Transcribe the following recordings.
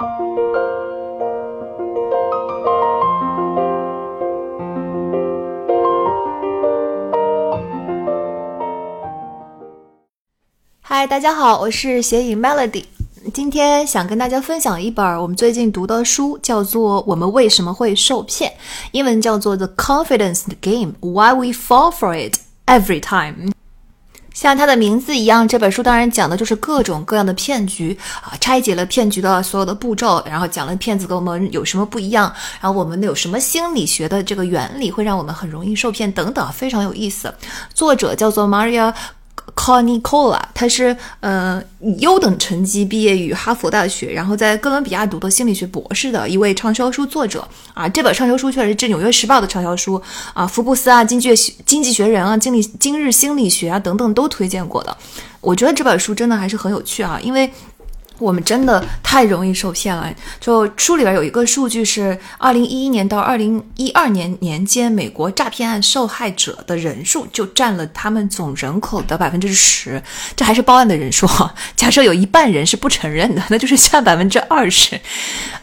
嗨，大家好，我是写影 Melody。今天想跟大家分享一本我们最近读的书，叫做《我们为什么会受骗》，英文叫做《The Confidence Game: Why We Fall for It Every Time》。像它的名字一样，这本书当然讲的就是各种各样的骗局啊，拆解了骗局的所有的步骤，然后讲了骗子跟我们有什么不一样，然后我们有什么心理学的这个原理会让我们很容易受骗等等，非常有意思。作者叫做 Maria。C o n i c o l a 他是呃优等成绩毕业于哈佛大学，然后在哥伦比亚读的心理学博士的一位畅销书作者啊。这本畅销书确实是《纽约时报》的畅销书啊，福布斯啊、经济经济学人啊、经理今日心理学啊等等都推荐过的。我觉得这本书真的还是很有趣啊，因为。我们真的太容易受骗了。就书里边有一个数据是，二零一一年到二零一二年年间，美国诈骗案受害者的人数就占了他们总人口的百分之十。这还是报案的人数哈。假设有一半人是不承认的，那就是占百分之二十。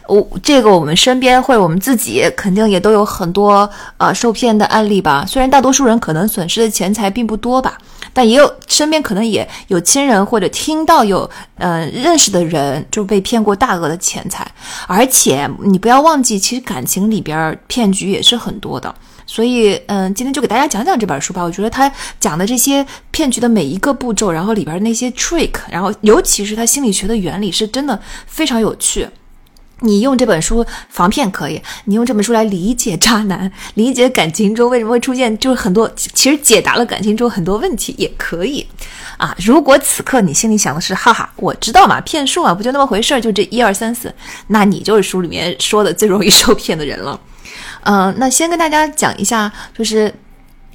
我这个我们身边或我们自己肯定也都有很多呃受骗的案例吧。虽然大多数人可能损失的钱财并不多吧。但也有身边可能也有亲人或者听到有呃认识的人就被骗过大额的钱财，而且你不要忘记，其实感情里边骗局也是很多的。所以嗯，今天就给大家讲讲这本书吧。我觉得他讲的这些骗局的每一个步骤，然后里边那些 trick，然后尤其是他心理学的原理，是真的非常有趣。你用这本书防骗可以，你用这本书来理解渣男，理解感情中为什么会出现，就是很多其实解答了感情中很多问题也可以啊。如果此刻你心里想的是哈哈，我知道嘛，骗术啊，不就那么回事儿，就这 一二三四，那你就是书里面说的最容易受骗的人了。嗯，那先跟大家讲一下，就是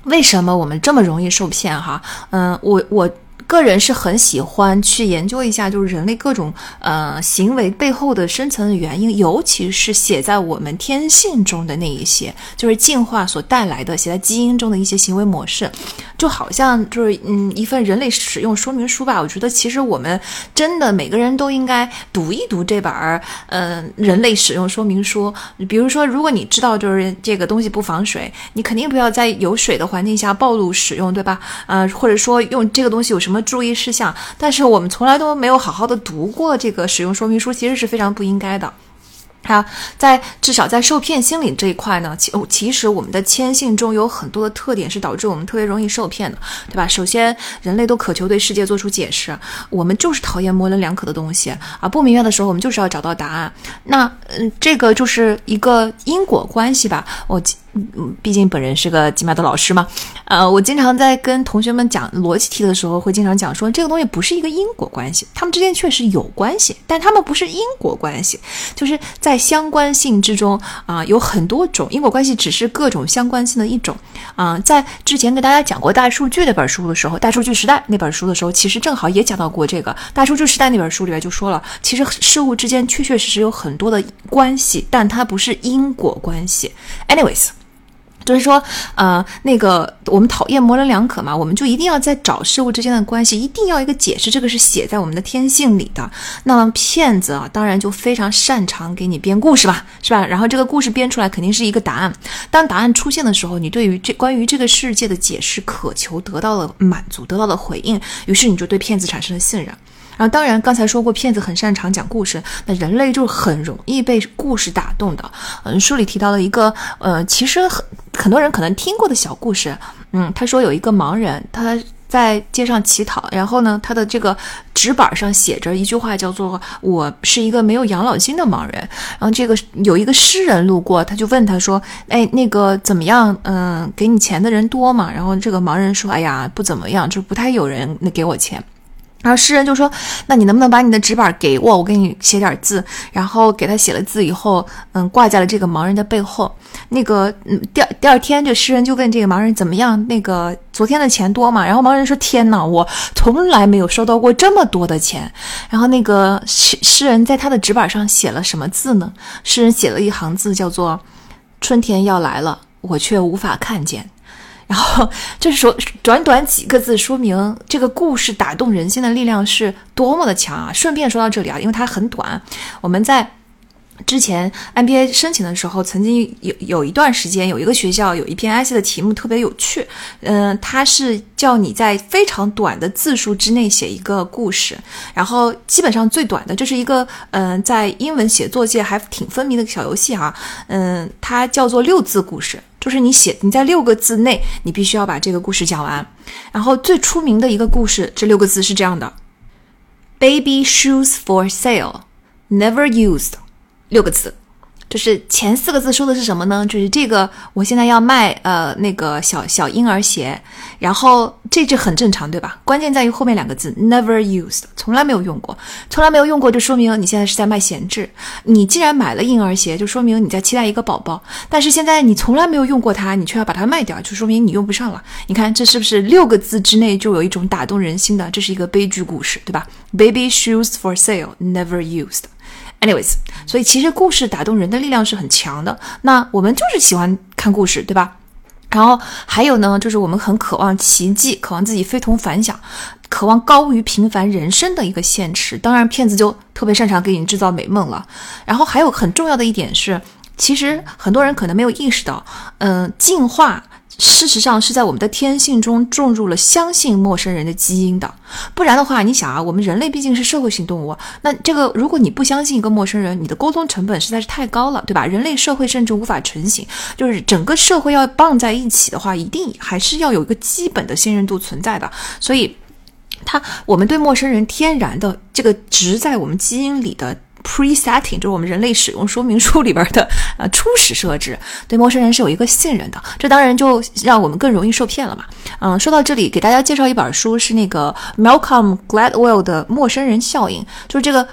为什么我们这么容易受骗哈。嗯，我我。个人是很喜欢去研究一下，就是人类各种呃行为背后的深层的原因，尤其是写在我们天性中的那一些，就是进化所带来的写在基因中的一些行为模式，就好像就是嗯一份人类使用说明书吧。我觉得其实我们真的每个人都应该读一读这本儿嗯人类使用说明书。比如说，如果你知道就是这个东西不防水，你肯定不要在有水的环境下暴露使用，对吧？呃，或者说用这个东西有什么？注意事项，但是我们从来都没有好好的读过这个使用说明书，其实是非常不应该的。好，在至少在受骗心理这一块呢，其其实我们的谦性中有很多的特点是导致我们特别容易受骗的，对吧？首先，人类都渴求对世界做出解释，我们就是讨厌模棱两可的东西啊！不明白的时候，我们就是要找到答案。那嗯，这个就是一个因果关系吧？我嗯，毕竟本人是个吉马的老师嘛，呃，我经常在跟同学们讲逻辑题的时候，会经常讲说，这个东西不是一个因果关系，它们之间确实有关系，但它们不是因果关系，就是在。相关性之中啊，有很多种因果关系，只是各种相关性的一种啊。在之前跟大家讲过《大数据》那本书的时候，《大数据时代》那本书的时候，其实正好也讲到过这个《大数据时代》那本书里边就说了，其实事物之间确确实实有很多的关系，但它不是因果关系。Anyways。就是说，呃，那个我们讨厌模棱两可嘛，我们就一定要在找事物之间的关系，一定要一个解释，这个是写在我们的天性里的。那么骗子啊，当然就非常擅长给你编故事吧，是吧？然后这个故事编出来肯定是一个答案。当答案出现的时候，你对于这关于这个世界的解释渴求得到了满足，得到了回应，于是你就对骗子产生了信任。然后，当然，刚才说过，骗子很擅长讲故事，那人类就很容易被故事打动的。嗯，书里提到了一个，呃，其实很很多人可能听过的小故事。嗯，他说有一个盲人，他在街上乞讨，然后呢，他的这个纸板上写着一句话，叫做“我是一个没有养老金的盲人”。然后这个有一个诗人路过，他就问他说：“哎，那个怎么样？嗯，给你钱的人多吗？”然后这个盲人说：“哎呀，不怎么样，就不太有人给我钱。”然后诗人就说：“那你能不能把你的纸板给我，我给你写点字。”然后给他写了字以后，嗯，挂在了这个盲人的背后。那个，嗯，第第二天，这诗人就问这个盲人怎么样？那个昨天的钱多吗？然后盲人说：“天哪，我从来没有收到过这么多的钱。”然后那个诗诗人在他的纸板上写了什么字呢？诗人写了一行字，叫做：“春天要来了，我却无法看见。”然后就是说，短短几个字，说明这个故事打动人心的力量是多么的强啊！顺便说到这里啊，因为它很短，我们在之前 MBA 申请的时候，曾经有有一段时间，有一个学校有一篇 essay 的题目特别有趣，嗯，它是叫你在非常短的字数之内写一个故事，然后基本上最短的，这是一个嗯，在英文写作界还挺分明的小游戏哈，嗯，它叫做六字故事，就是你写你在六个字内，你必须要把这个故事讲完。然后最出名的一个故事，这六个字是这样的：Baby shoes for sale, never used。六个字，就是前四个字说的是什么呢？就是这个，我现在要卖呃那个小小婴儿鞋，然后这这很正常，对吧？关键在于后面两个字，never used，从来没有用过，从来没有用过，就说明你现在是在卖闲置。你既然买了婴儿鞋，就说明你在期待一个宝宝，但是现在你从来没有用过它，你却要把它卖掉，就说明你用不上了。你看这是不是六个字之内就有一种打动人心的？这是一个悲剧故事，对吧？Baby shoes for sale, never used。Anyways，所以其实故事打动人的力量是很强的。那我们就是喜欢看故事，对吧？然后还有呢，就是我们很渴望奇迹，渴望自己非同凡响，渴望高于平凡人生的一个现实。当然，骗子就特别擅长给你制造美梦了。然后还有很重要的一点是，其实很多人可能没有意识到，嗯，进化。事实上是在我们的天性中种入了相信陌生人的基因的，不然的话，你想啊，我们人类毕竟是社会性动物，那这个如果你不相信一个陌生人，你的沟通成本实在是太高了，对吧？人类社会甚至无法成型，就是整个社会要绑在一起的话，一定还是要有一个基本的信任度存在的。所以，他我们对陌生人天然的这个植在我们基因里的。Pre-setting 就是我们人类使用说明书里边的呃初始设置，对陌生人是有一个信任的，这当然就让我们更容易受骗了嘛。嗯，说到这里，给大家介绍一本书，是那个 Malcolm Gladwell 的《陌生人效应》，就是这个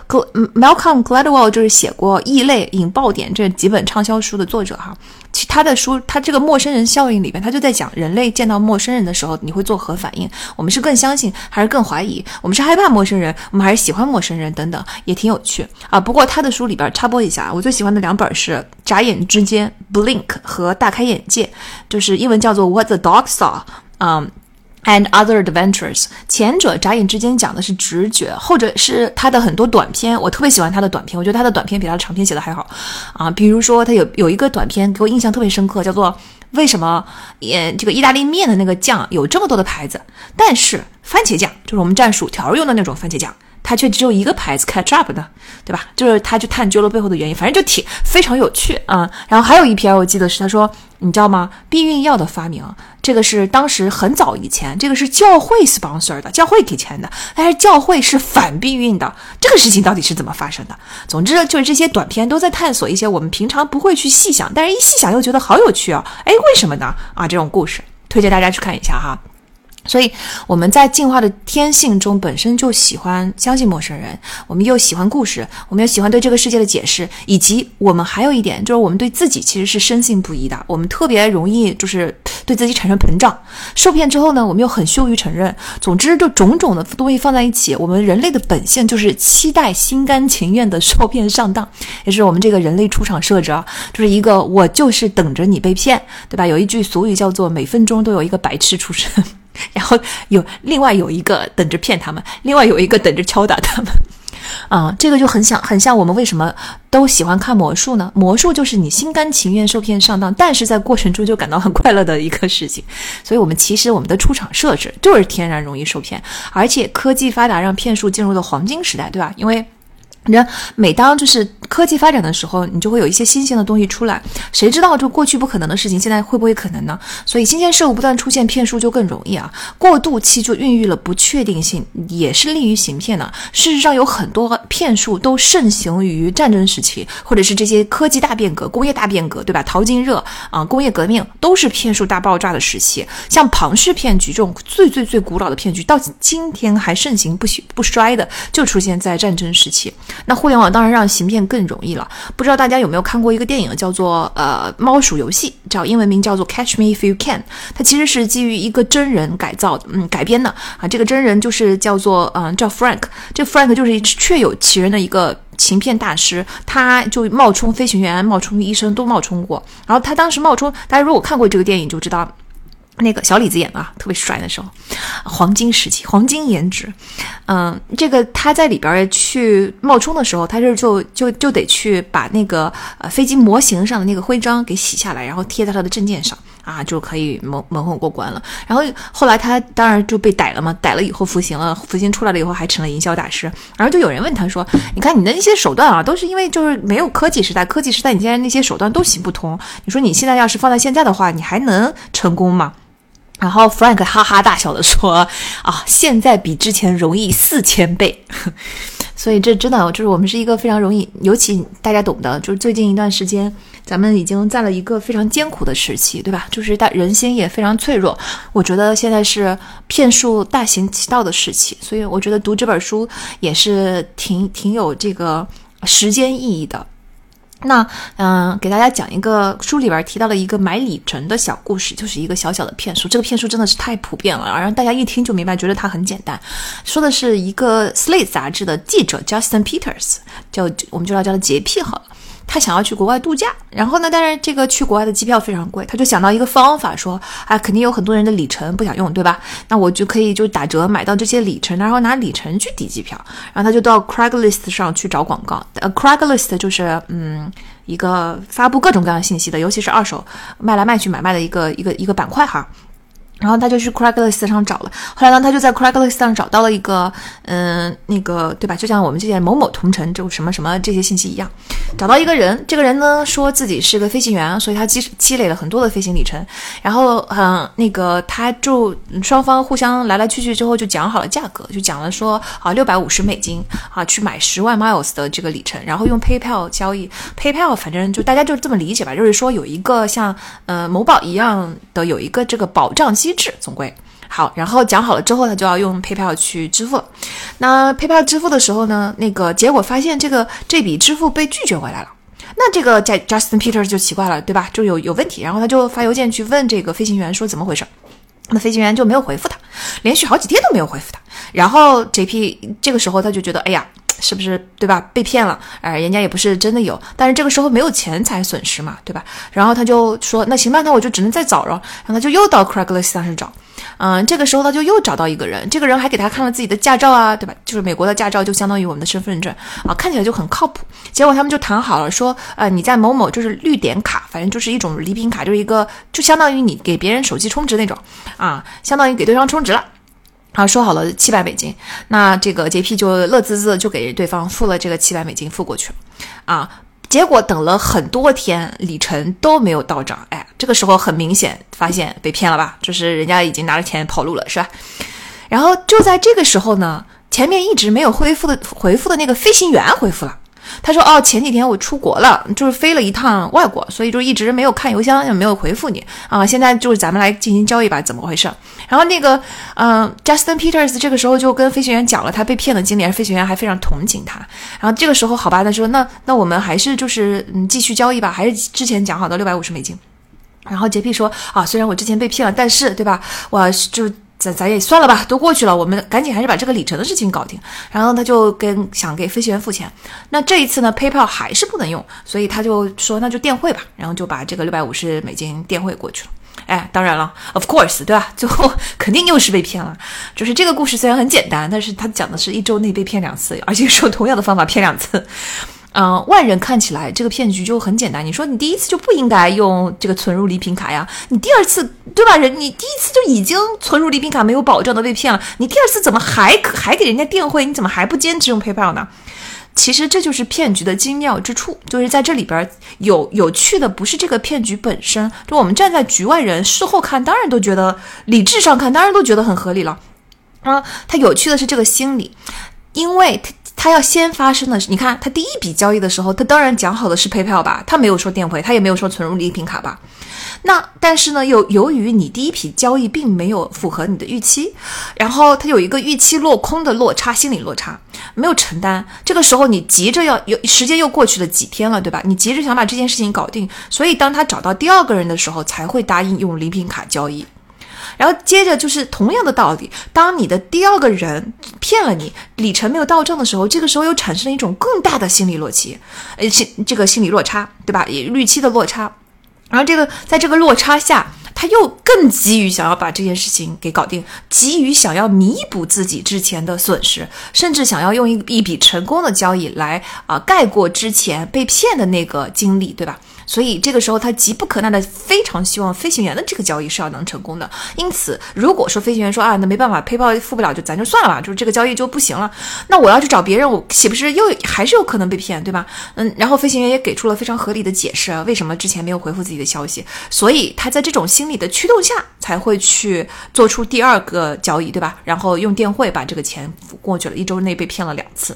Malcolm Gladwell 就是写过《异类》《引爆点》这几本畅销书的作者哈。其他的书，他这个陌生人效应里边，他就在讲人类见到陌生人的时候，你会作何反应？我们是更相信还是更怀疑？我们是害怕陌生人，我们还是喜欢陌生人？等等，也挺有趣啊。不过他的书里边插播一下，我最喜欢的两本是《眨眼之间》（Blink） 和《大开眼界》，就是英文叫做《What the Dog Saw》。嗯。And other adventures，前者眨眼之间讲的是直觉，后者是他的很多短片。我特别喜欢他的短片，我觉得他的短片比他的长篇写的还好啊。比如说，他有有一个短片给我印象特别深刻，叫做为什么也这个意大利面的那个酱有这么多的牌子，但是番茄酱就是我们蘸薯条用的那种番茄酱。它却只有一个牌子 catch up 的，对吧？就是他去探究了背后的原因，反正就挺非常有趣啊。然后还有一篇我记得是他说，你知道吗？避孕药的发明，这个是当时很早以前，这个是教会 sponsor 的，教会给钱的，但是教会是反避孕的，这个事情到底是怎么发生的？总之就是这些短片都在探索一些我们平常不会去细想，但是一细想又觉得好有趣啊！哎，为什么呢？啊，这种故事推荐大家去看一下哈。所以我们在进化的天性中本身就喜欢相信陌生人，我们又喜欢故事，我们又喜欢对这个世界的解释，以及我们还有一点就是我们对自己其实是深信不疑的，我们特别容易就是对自己产生膨胀。受骗之后呢，我们又很羞于承认。总之，就种种的东西放在一起，我们人类的本性就是期待、心甘情愿的受骗上当，也是我们这个人类出厂设置啊，就是一个我就是等着你被骗，对吧？有一句俗语叫做“每分钟都有一个白痴出生”。然后有另外有一个等着骗他们，另外有一个等着敲打他们，啊，这个就很像很像我们为什么都喜欢看魔术呢？魔术就是你心甘情愿受骗上当，但是在过程中就感到很快乐的一个事情。所以，我们其实我们的出场设置就是天然容易受骗，而且科技发达让骗术进入了黄金时代，对吧？因为。那每当就是科技发展的时候，你就会有一些新鲜的东西出来。谁知道就过去不可能的事情，现在会不会可能呢？所以新鲜事物不断出现，骗术就更容易啊。过渡期就孕育了不确定性，也是利于行骗的。事实上，有很多骗术都盛行于战争时期，或者是这些科技大变革、工业大变革，对吧？淘金热啊，工业革命都是骗术大爆炸的时期。像庞氏骗局这种最最最古老的骗局，到今天还盛行不不衰的，就出现在战争时期。那互联网当然让行骗更容易了。不知道大家有没有看过一个电影，叫做《呃猫鼠游戏》，叫英文名叫做《Catch Me If You Can》。它其实是基于一个真人改造，嗯，改编的啊。这个真人就是叫做嗯叫 Frank，这 Frank 就是确有其人的一个行骗大师，他就冒充飞行员、冒充医生都冒充过。然后他当时冒充，大家如果看过这个电影就知道。那个小李子演的啊，特别帅那时候，黄金时期，黄金颜值。嗯，这个他在里边去冒充的时候，他是就就就得去把那个呃飞机模型上的那个徽章给洗下来，然后贴在他的证件上啊，就可以蒙蒙混过关了。然后后来他当然就被逮了嘛，逮了以后服刑了，服刑出来了以后还成了营销大师。然后就有人问他说：“你看你的那些手段啊，都是因为就是没有科技时代，科技时代你现在那些手段都行不通。你说你现在要是放在现在的话，你还能成功吗？”然后 Frank 哈哈大笑的说：“ 啊，现在比之前容易四千倍，所以这真的就是我们是一个非常容易，尤其大家懂的，就是最近一段时间，咱们已经在了一个非常艰苦的时期，对吧？就是大人心也非常脆弱。我觉得现在是骗术大行其道的时期，所以我觉得读这本书也是挺挺有这个时间意义的。”那嗯，给大家讲一个书里边提到了一个买里程的小故事，就是一个小小的骗术。这个骗术真的是太普遍了，然后大家一听就明白，觉得它很简单。说的是一个《Slate》杂志的记者 Justin Peters，叫我们就要叫他洁癖好了。他想要去国外度假，然后呢，但是这个去国外的机票非常贵，他就想到一个方法，说啊，肯定有很多人的里程不想用，对吧？那我就可以就打折买到这些里程，然后拿里程去抵机票。然后他就到 Craigslist 上去找广告，呃，Craigslist 就是嗯一个发布各种各样信息的，尤其是二手卖来卖去买卖的一个一个一个板块哈。然后他就去 Craigslist 上找了，后来呢，他就在 Craigslist 上找到了一个，嗯，那个对吧？就像我们这些某某同城，就什么什么这些信息一样，找到一个人，这个人呢说自己是个飞行员，所以他积积累了很多的飞行里程。然后，嗯，那个他就双方互相来来去去之后就讲好了价格，就讲了说啊，六百五十美金啊，去买十万 miles 的这个里程，然后用 PayPal 交易，PayPal 反正就大家就这么理解吧，就是说有一个像呃某宝一样的有一个这个保障机。机制总归好，然后讲好了之后，他就要用 PayPal 去支付。那 PayPal 支付的时候呢，那个结果发现这个这笔支付被拒绝回来了。那这个 Justin Peters 就奇怪了，对吧？就有有问题。然后他就发邮件去问这个飞行员说怎么回事。那飞行员就没有回复他，连续好几天都没有回复他。然后 JP 这个时候他就觉得，哎呀。是不是对吧？被骗了，哎，人家也不是真的有，但是这个时候没有钱财损失嘛，对吧？然后他就说，那行吧，那我就只能再找了。然后他就又到 Craigslist 上去找，嗯，这个时候他就又找到一个人，这个人还给他看了自己的驾照啊，对吧？就是美国的驾照，就相当于我们的身份证啊，看起来就很靠谱。结果他们就谈好了，说，呃，你在某某就是绿点卡，反正就是一种礼品卡，就是一个就相当于你给别人手机充值那种啊，相当于给对方充值了。然后说好了七百美金，那这个 JP 就乐滋滋就给对方付了这个七百美金付过去了，啊，结果等了很多天，里程都没有到账，哎，这个时候很明显发现被骗了吧？就是人家已经拿着钱跑路了，是吧？然后就在这个时候呢，前面一直没有回复的回复的那个飞行员回复了。他说：“哦，前几天我出国了，就是飞了一趟外国，所以就一直没有看邮箱，也没有回复你啊。现在就是咱们来进行交易吧，怎么回事？”然后那个，嗯，Justin Peters 这个时候就跟飞行员讲了他被骗的经历，飞行员还非常同情他。然后这个时候，好吧，他说：“那那我们还是就是嗯继续交易吧，还是之前讲好的六百五十美金。”然后洁癖说：“啊，虽然我之前被骗了，但是对吧，我就。”咱咱也算了吧，都过去了，我们赶紧还是把这个里程的事情搞定。然后他就跟想给飞行员付钱，那这一次呢，PayPal 还是不能用，所以他就说那就电汇吧，然后就把这个六百五十美金电汇过去了。哎，当然了，Of course，对吧？最后肯定又是被骗了。就是这个故事虽然很简单，但是他讲的是一周内被骗两次，而且用同样的方法骗两次。嗯，外人看起来这个骗局就很简单。你说你第一次就不应该用这个存入礼品卡呀？你第二次对吧？人你第一次就已经存入礼品卡没有保障的被骗了，你第二次怎么还还给人家电汇？你怎么还不坚持用 PayPal 呢？其实这就是骗局的精妙之处，就是在这里边有有趣的不是这个骗局本身，就我们站在局外人事后看，当然都觉得理智上看，当然都觉得很合理了。啊，它有趣的是这个心理，因为他。他要先发生的是，你看他第一笔交易的时候，他当然讲好的是 PayPal 吧，他没有说电汇，他也没有说存入礼品卡吧。那但是呢，又由于你第一笔交易并没有符合你的预期，然后他有一个预期落空的落差，心理落差没有承担。这个时候你急着要有时间又过去了几天了，对吧？你急着想把这件事情搞定，所以当他找到第二个人的时候，才会答应用礼品卡交易。然后接着就是同样的道理，当你的第二个人骗了你，里程没有到账的时候，这个时候又产生了一种更大的心理落期，呃，心这个心理落差，对吧？也预期的落差。然后这个在这个落差下，他又更急于想要把这件事情给搞定，急于想要弥补自己之前的损失，甚至想要用一一笔成功的交易来啊盖过之前被骗的那个经历，对吧？所以这个时候，他急不可耐的非常希望飞行员的这个交易是要能成功的。因此，如果说飞行员说啊，那没办法，PayPal 付不了，就咱就算了吧，就是这个交易就不行了。那我要去找别人，我岂不是又还是有可能被骗，对吧？嗯，然后飞行员也给出了非常合理的解释，为什么之前没有回复自己的消息。所以他在这种心理的驱动下，才会去做出第二个交易，对吧？然后用电汇把这个钱付过去了，一周内被骗了两次。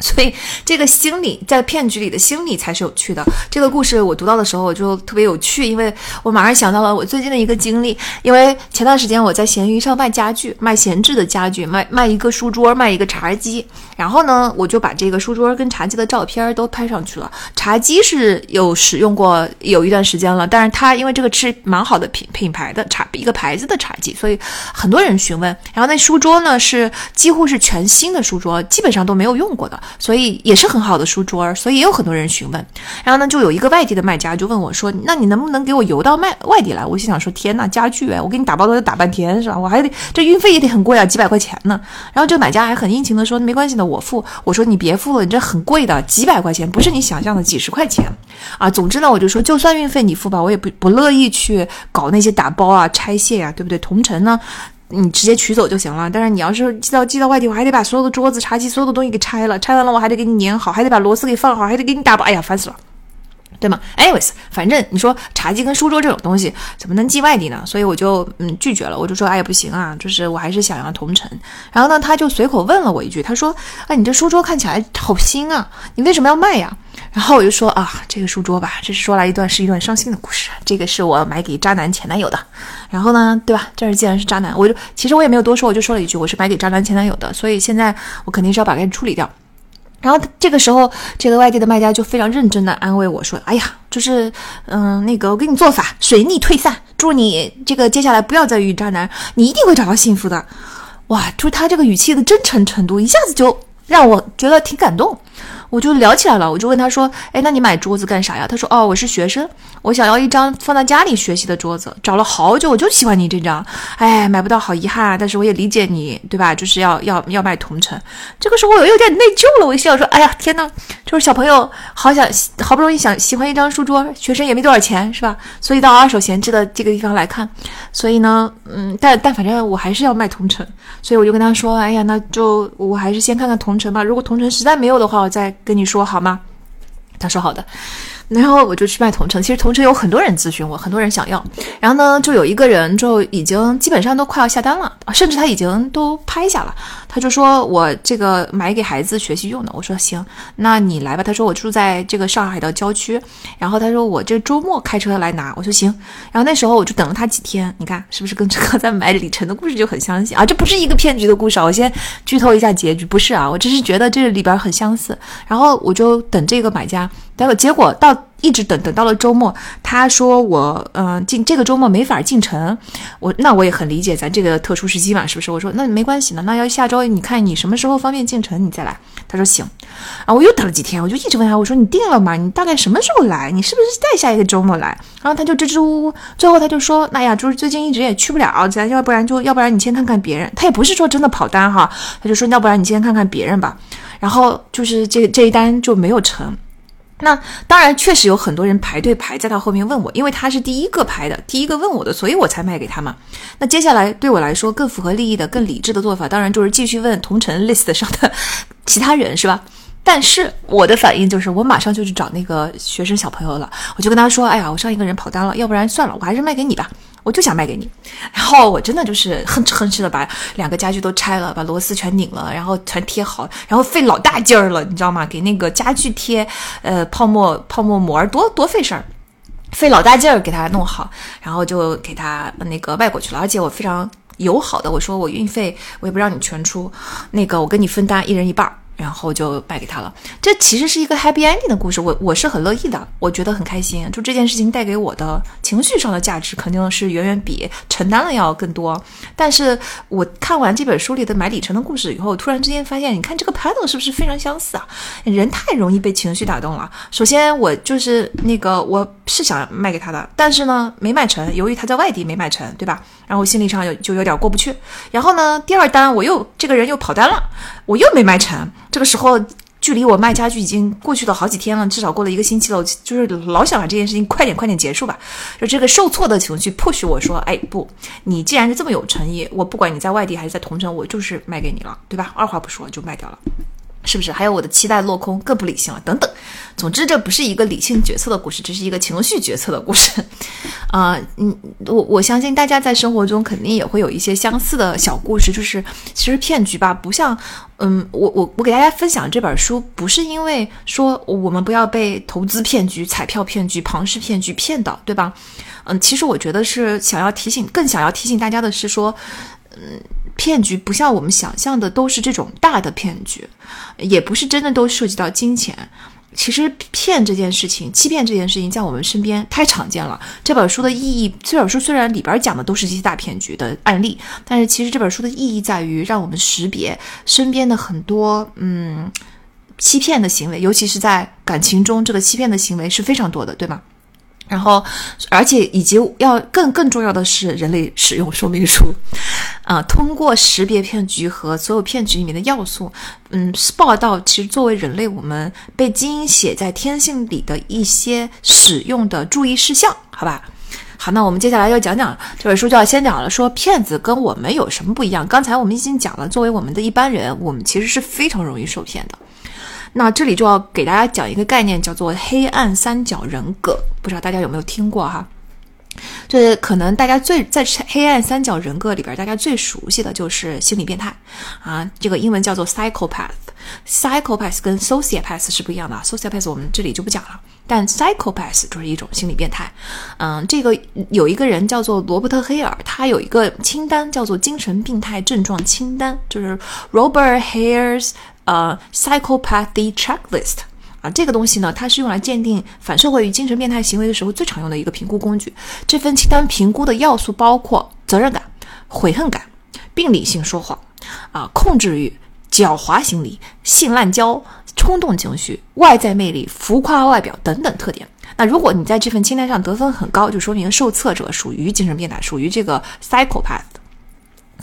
所以，这个心理在骗局里的心理才是有趣的。这个故事我读到的时候，我就特别有趣，因为我马上想到了我最近的一个经历。因为前段时间我在闲鱼上卖家具，卖闲置的家具，卖卖一个书桌，卖一个茶几。然后呢，我就把这个书桌跟茶几的照片都拍上去了。茶几是有使用过有一段时间了，但是它因为这个是蛮好的品品牌的茶一个牌子的茶几，所以很多人询问。然后那书桌呢是几乎是全新的书桌，基本上都没有用过的。所以也是很好的书桌，所以也有很多人询问。然后呢，就有一个外地的卖家就问我说：“那你能不能给我邮到卖外地来？”我心想说：“天呐，家具哎，我给你打包都得打半天是吧？我还得这运费也得很贵啊，几百块钱呢。”然后这个买家还很殷勤的说：“没关系的，我付。”我说：“你别付了，你这很贵的，几百块钱不是你想象的几十块钱啊。”总之呢，我就说就算运费你付吧，我也不不乐意去搞那些打包啊、拆卸呀，对不对？同城呢。你直接取走就行了，但是你要是寄到寄到外地，我还得把所有的桌子、茶几、所有的东西给拆了，拆完了我还得给你粘好，还得把螺丝给放好，还得给你打包，哎呀，烦死了，对吗？anyways，反正你说茶几跟书桌这种东西怎么能寄外地呢？所以我就嗯拒绝了，我就说哎呀不行啊，就是我还是想要同城。然后呢，他就随口问了我一句，他说哎你这书桌看起来好新啊，你为什么要卖呀？然后我就说啊，这个书桌吧，这是说来一段是一段伤心的故事。这个是我买给渣男前男友的。然后呢，对吧？这儿既然是渣男，我就其实我也没有多说，我就说了一句，我是买给渣男前男友的。所以现在我肯定是要把它处理掉。然后这个时候，这个外地的卖家就非常认真的安慰我说：“哎呀，就是嗯，那个我给你做法，水逆退散，祝你这个接下来不要再遇渣男，你一定会找到幸福的。”哇，就是他这个语气的真诚程度，一下子就让我觉得挺感动。我就聊起来了，我就问他说：“哎，那你买桌子干啥呀？”他说：“哦，我是学生，我想要一张放在家里学习的桌子，找了好久，我就喜欢你这张，哎，买不到，好遗憾啊！但是我也理解你，对吧？就是要要要卖同城。这个时候我有点内疚了，我心想说：哎呀，天呐，就是小朋友好想好不容易想喜欢一张书桌，学生也没多少钱，是吧？所以到二手闲置的这个地方来看，所以呢，嗯，但但反正我还是要卖同城，所以我就跟他说：哎呀，那就我还是先看看同城吧。如果同城实在没有的话，我再。跟你说好吗？他说好的。然后我就去卖同城，其实同城有很多人咨询我，很多人想要。然后呢，就有一个人就已经基本上都快要下单了，甚至他已经都拍下了。他就说我这个买给孩子学习用的。我说行，那你来吧。他说我住在这个上海的郊区，然后他说我这周末开车来拿。我说行。然后那时候我就等了他几天，你看是不是跟这个在买里程的故事就很相似啊？这不是一个骗局的故事啊！我先剧透一下结局，不是啊，我只是觉得这里边很相似。然后我就等这个买家。结果结果到一直等等到了周末，他说我嗯进这个周末没法进城，我那我也很理解咱这个特殊时期嘛，是不是？我说那没关系呢，那要下周你看你什么时候方便进城，你再来。他说行，啊我又等了几天，我就一直问他，我说你定了吗？你大概什么时候来？你是不是再下一个周末来？然后他就支支吾吾，最后他就说，那呀就是最近一直也去不了，咱要不然就要不然你先看看别人。他也不是说真的跑单哈，他就说要不然你先看看别人吧。然后就是这这一单就没有成。那当然，确实有很多人排队排在他后面问我，因为他是第一个排的，第一个问我的，所以我才卖给他嘛。那接下来对我来说更符合利益的、更理智的做法，当然就是继续问同城 list 上的其他人，是吧？但是我的反应就是，我马上就去找那个学生小朋友了，我就跟他说：“哎呀，我上一个人跑单了，要不然算了，我还是卖给你吧。”我就想卖给你，然后我真的就是哼哧哼哧的把两个家具都拆了，把螺丝全拧了，然后全贴好，然后费老大劲儿了，你知道吗？给那个家具贴呃泡沫泡沫膜多多费事儿，费老大劲儿给他弄好，然后就给他那个卖过去了，而且我非常友好的我说我运费我也不让你全出，那个我跟你分担一人一半儿。然后就卖给他了。这其实是一个 happy ending 的故事，我我是很乐意的，我觉得很开心。就这件事情带给我的情绪上的价值，肯定是远远比承担了要更多。但是我看完这本书里的买里程的故事以后，突然之间发现，你看这个 pattern 是不是非常相似啊？人太容易被情绪打动了。首先，我就是那个我。是想卖给他的，但是呢没卖成，由于他在外地没卖成，对吧？然后心理上有就有点过不去。然后呢，第二单我又这个人又跑单了，我又没卖成。这个时候距离我卖家具已经过去了好几天了，至少过了一个星期了，我就是老想把这件事情快点快点结束吧。就这个受挫的情绪迫使我说：“哎，不，你既然是这么有诚意，我不管你在外地还是在同城，我就是卖给你了，对吧？二话不说就卖掉了。”是不是还有我的期待落空，更不理性了？等等，总之这不是一个理性决策的故事，这是一个情绪决策的故事。啊，嗯，我我相信大家在生活中肯定也会有一些相似的小故事，就是其实骗局吧，不像，嗯，我我我给大家分享这本书，不是因为说我们不要被投资骗局、彩票骗局、庞氏骗局骗到，对吧？嗯，其实我觉得是想要提醒，更想要提醒大家的是说，嗯。骗局不像我们想象的都是这种大的骗局，也不是真的都涉及到金钱。其实骗这件事情，欺骗这件事情，在我们身边太常见了。这本书的意义，这本书虽然里边讲的都是这些大骗局的案例，但是其实这本书的意义在于让我们识别身边的很多嗯欺骗的行为，尤其是在感情中，这个欺骗的行为是非常多的，对吗？然后，而且以及要更更重要的是人类使用说明书，啊，通过识别骗局和所有骗局里面的要素，嗯，报道其实作为人类我们被基因写在天性里的一些使用的注意事项，好吧？好，那我们接下来要讲讲这本书就要先讲了，说骗子跟我们有什么不一样？刚才我们已经讲了，作为我们的一般人，我们其实是非常容易受骗的。那这里就要给大家讲一个概念，叫做黑暗三角人格，不知道大家有没有听过哈？这可能大家最在黑暗三角人格里边，大家最熟悉的就是心理变态啊，这个英文叫做 psychopath。psychopath 跟 sociopath 是不一样的，sociopath 我们这里就不讲了，但 psychopath 就是一种心理变态。嗯，这个有一个人叫做罗伯特黑尔，他有一个清单叫做精神病态症状清单，就是 Robert Hare's。呃，psychopathy checklist 啊，这个东西呢，它是用来鉴定反社会与精神变态行为的时候最常用的一个评估工具。这份清单评估的要素包括责任感、悔恨感、病理性说谎、啊控制欲、狡猾心理、性滥交、冲动情绪、外在魅力、浮夸外表等等特点。那如果你在这份清单上得分很高，就说明受测者属于精神变态，属于这个 psychopath。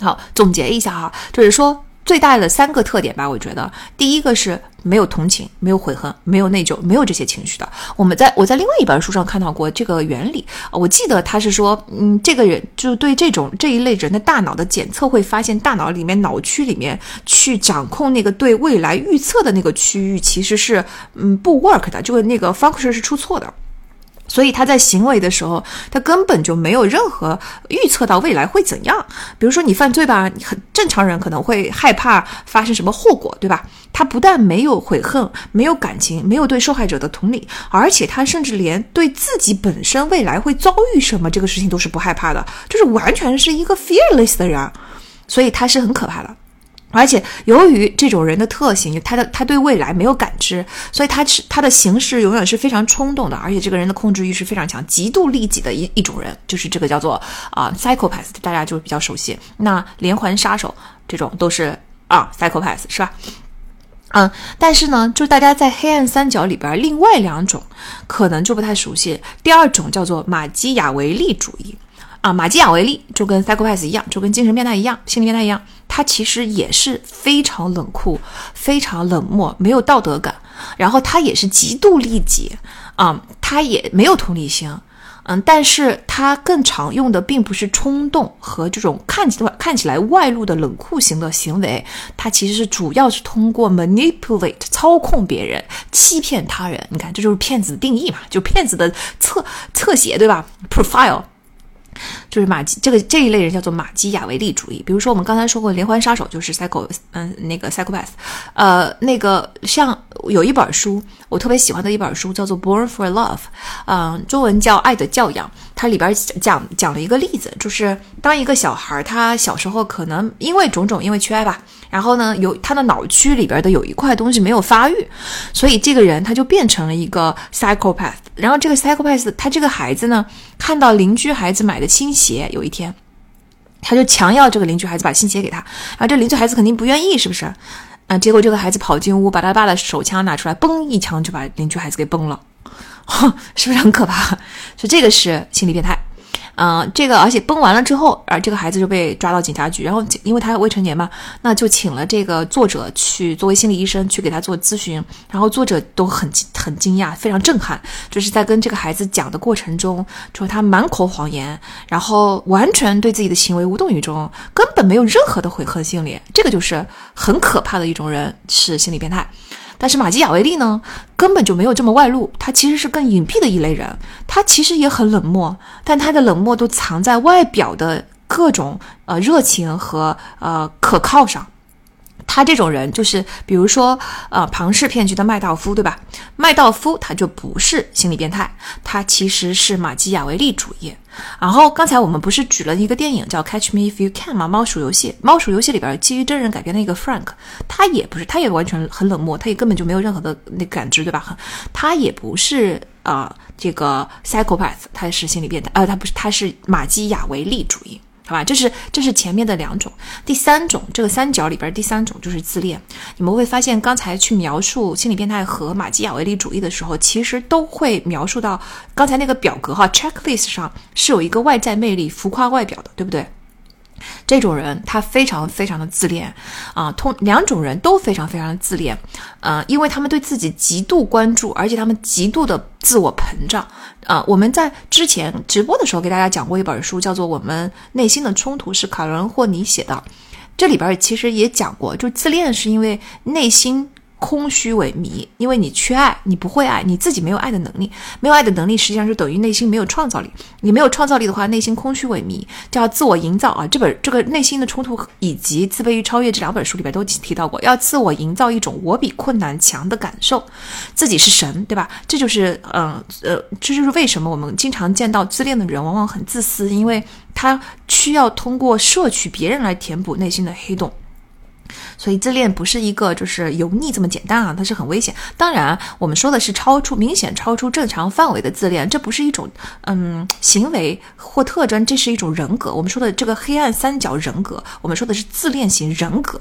好，总结一下哈，就是说。最大的三个特点吧，我觉得第一个是没有同情、没有悔恨、没有内疚、没有这些情绪的。我们在我在另外一本书上看到过这个原理，我记得他是说，嗯，这个人就对这种这一类人的大脑的检测会发现，大脑里面脑区里面去掌控那个对未来预测的那个区域其实是嗯不 work 的，就是那个 function 是出错的。所以他在行为的时候，他根本就没有任何预测到未来会怎样。比如说你犯罪吧，很正常人可能会害怕发生什么后果，对吧？他不但没有悔恨，没有感情，没有对受害者的同理，而且他甚至连对自己本身未来会遭遇什么这个事情都是不害怕的，就是完全是一个 fearless 的人，所以他是很可怕的。而且，由于这种人的特性，他的他对未来没有感知，所以他是他的行事永远是非常冲动的。而且，这个人的控制欲是非常强，极度利己的一一种人，就是这个叫做啊 psychopath，大家就比较熟悉。那连环杀手这种都是啊 psychopath，是吧？嗯，但是呢，就大家在黑暗三角里边，另外两种可能就不太熟悉。第二种叫做马基雅维利主义。啊，马基雅维利就跟 psychopath 一样，就跟精神变态一样，心理变态一样，他其实也是非常冷酷、非常冷漠、没有道德感，然后他也是极度利己啊，他也没有同理心，嗯，但是他更常用的并不是冲动和这种看起来看起来外露的冷酷型的行为，他其实是主要是通过 manipulate 操控别人、欺骗他人。你看，这就是骗子的定义嘛，就骗子的侧侧写，对吧？profile。就是马基这个这一类人叫做马基雅维利主义。比如说我们刚才说过连环杀手就是 psycho，嗯，那个 psychopath，呃，那个像有一本书我特别喜欢的一本书叫做 Born for Love，嗯，中文叫爱的教养。它里边讲讲了一个例子，就是当一个小孩他小时候可能因为种种因为缺爱吧，然后呢有他的脑区里边的有一块东西没有发育，所以这个人他就变成了一个 psychopath。然后这个 psychopath 他这个孩子呢看到邻居孩子买的新鞋，有一天他就强要这个邻居孩子把新鞋给他，然后这邻居孩子肯定不愿意，是不是？啊，结果这个孩子跑进屋，把他爸的手枪拿出来，嘣一枪就把邻居孩子给崩了，是不是很可怕？所以这个是心理变态。嗯，这个而且崩完了之后，而这个孩子就被抓到警察局，然后因为他未成年嘛，那就请了这个作者去作为心理医生去给他做咨询，然后作者都很很惊讶，非常震撼，就是在跟这个孩子讲的过程中，就是他满口谎言，然后完全对自己的行为无动于衷，根本没有任何的悔恨心理，这个就是很可怕的一种人，是心理变态。但是马基雅维利呢，根本就没有这么外露，他其实是更隐蔽的一类人，他其实也很冷漠，但他的冷漠都藏在外表的各种呃热情和呃可靠上。他这种人就是，比如说，呃，庞氏骗局的麦道夫，对吧？麦道夫他就不是心理变态，他其实是马基雅维利主义。然后刚才我们不是举了一个电影叫《Catch Me If You Can》吗？猫鼠游戏，猫鼠游戏里边基于真人改编的一个 Frank，他也不是，他也完全很冷漠，他也根本就没有任何的那感知，对吧？他也不是啊，这个 psychopath，他是心理变态，呃，他不是，他是马基雅维利主义。好吧，这是这是前面的两种，第三种这个三角里边第三种就是自恋。你们会发现，刚才去描述心理变态和马基雅维利主义的时候，其实都会描述到刚才那个表格哈，checklist 上是有一个外在魅力、浮夸外表的，对不对？这种人他非常非常的自恋啊，通两种人都非常非常的自恋，呃，因为他们对自己极度关注，而且他们极度的自我膨胀啊。我们在之前直播的时候给大家讲过一本书，叫做《我们内心的冲突》，是卡伦霍尼写的，这里边其实也讲过，就自恋是因为内心。空虚萎靡，因为你缺爱，你不会爱，你自己没有爱的能力，没有爱的能力，实际上就等于内心没有创造力。你没有创造力的话，内心空虚萎靡，就要自我营造啊。这本这个内心的冲突以及自卑与超越这两本书里边都提到过，要自我营造一种我比困难强的感受，自己是神，对吧？这就是嗯呃，这就是为什么我们经常见到自恋的人往往很自私，因为他需要通过摄取别人来填补内心的黑洞。所以自恋不是一个就是油腻这么简单啊，它是很危险。当然，我们说的是超出明显超出正常范围的自恋，这不是一种嗯行为或特征，这是一种人格。我们说的这个黑暗三角人格，我们说的是自恋型人格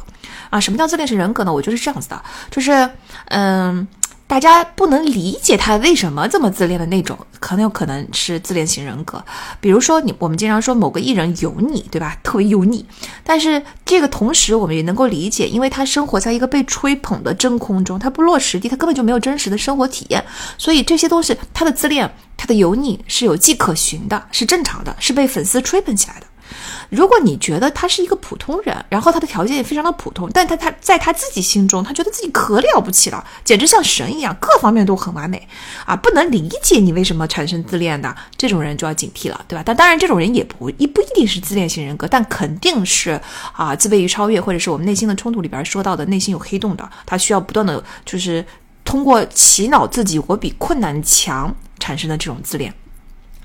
啊。什么叫自恋型人格呢？我觉得是这样子的，就是嗯。大家不能理解他为什么这么自恋的那种，可能有可能是自恋型人格。比如说，你我们经常说某个艺人油腻，对吧？特别油腻。但是这个同时，我们也能够理解，因为他生活在一个被吹捧的真空中，他不落实地，他根本就没有真实的生活体验。所以这些东西，他的自恋，他的油腻是有迹可循的，是正常的，是被粉丝吹捧起来的。如果你觉得他是一个普通人，然后他的条件也非常的普通，但他他在他自己心中，他觉得自己可了不起了，简直像神一样，各方面都很完美啊！不能理解你为什么产生自恋的这种人就要警惕了，对吧？但当然，这种人也不一不一定是自恋型人格，但肯定是啊，自卑与超越，或者是我们内心的冲突里边说到的内心有黑洞的，他需要不断的就是通过洗脑自己我比困难强产生的这种自恋。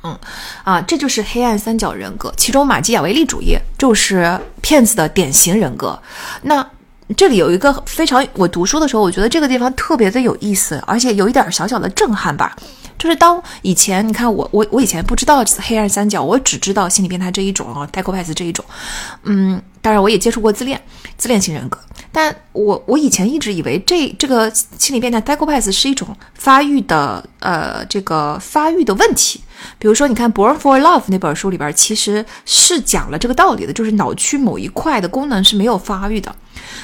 嗯，啊，这就是黑暗三角人格，其中马基雅维利主义就是骗子的典型人格。那这里有一个非常，我读书的时候，我觉得这个地方特别的有意思，而且有一点小小的震撼吧。就是当以前你看我我我以前不知道黑暗三角，我只知道心理变态这一种啊，psychopath 这一种。嗯，当然我也接触过自恋，自恋型人格。但我我以前一直以为这这个心理变态 psychopath 是一种发育的呃这个发育的问题。比如说，你看《Born for Love》那本书里边，其实是讲了这个道理的，就是脑区某一块的功能是没有发育的，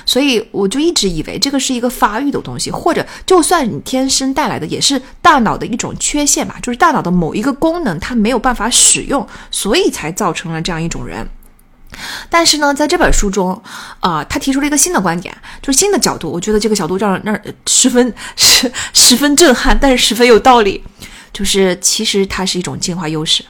所以我就一直以为这个是一个发育的东西，或者就算你天生带来的，也是大脑的一种缺陷吧，就是大脑的某一个功能它没有办法使用，所以才造成了这样一种人。但是呢，在这本书中，啊，他提出了一个新的观点，就是新的角度，我觉得这个角度让让十分 十十分震撼，但是十分有道理。就是其实它是一种进化优势，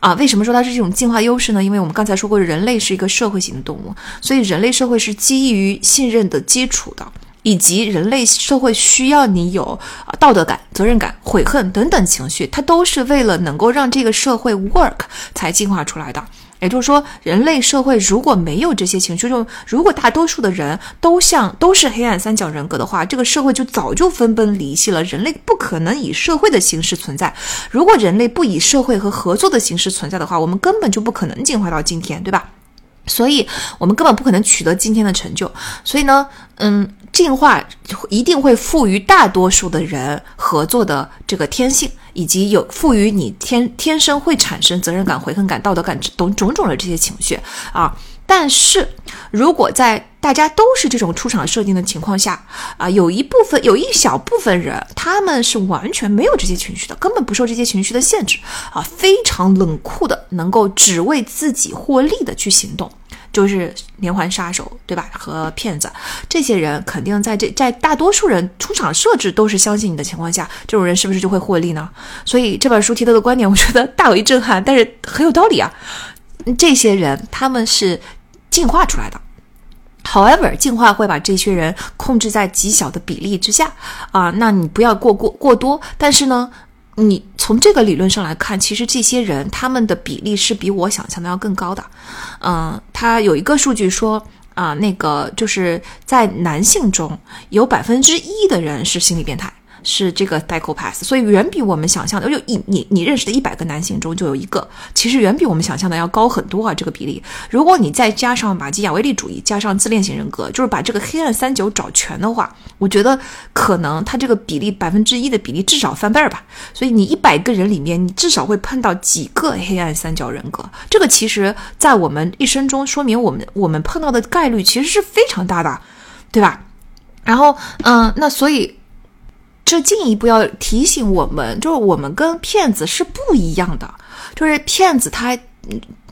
啊，为什么说它是一种进化优势呢？因为我们刚才说过，人类是一个社会型的动物，所以人类社会是基于信任的基础的，以及人类社会需要你有道德感、责任感、悔恨等等情绪，它都是为了能够让这个社会 work 才进化出来的。也就是说，人类社会如果没有这些情绪，就如果大多数的人都像都是黑暗三角人格的话，这个社会就早就分崩离析了。人类不可能以社会的形式存在。如果人类不以社会和合作的形式存在的话，我们根本就不可能进化到今天，对吧？所以我们根本不可能取得今天的成就。所以呢，嗯，进化一定会赋予大多数的人合作的这个天性，以及有赋予你天天生会产生责任感、悔恨感、道德感等种种的这些情绪啊。但是，如果在大家都是这种出场设定的情况下，啊，有一部分有一小部分人，他们是完全没有这些情绪的，根本不受这些情绪的限制，啊，非常冷酷的，能够只为自己获利的去行动，就是连环杀手，对吧？和骗子，这些人肯定在这在大多数人出场设置都是相信你的情况下，这种人是不是就会获利呢？所以这本书提到的观点，我觉得大为震撼，但是很有道理啊。这些人他们是。进化出来的，However，进化会把这些人控制在极小的比例之下啊，那你不要过过过多。但是呢，你从这个理论上来看，其实这些人他们的比例是比我想象的要更高的。嗯，他有一个数据说啊，那个就是在男性中有百分之一的人是心理变态。是这个 psychopath，所以远比我们想象的，就一你你认识的一百个男性中就有一个，其实远比我们想象的要高很多啊，这个比例。如果你再加上马基雅维利主义，加上自恋型人格，就是把这个黑暗三角找全的话，我觉得可能他这个比例百分之一的比例至少翻倍儿吧。所以你一百个人里面，你至少会碰到几个黑暗三角人格。这个其实，在我们一生中，说明我们我们碰到的概率其实是非常大的，对吧？然后，嗯，那所以。这进一步要提醒我们，就是我们跟骗子是不一样的。就是骗子他，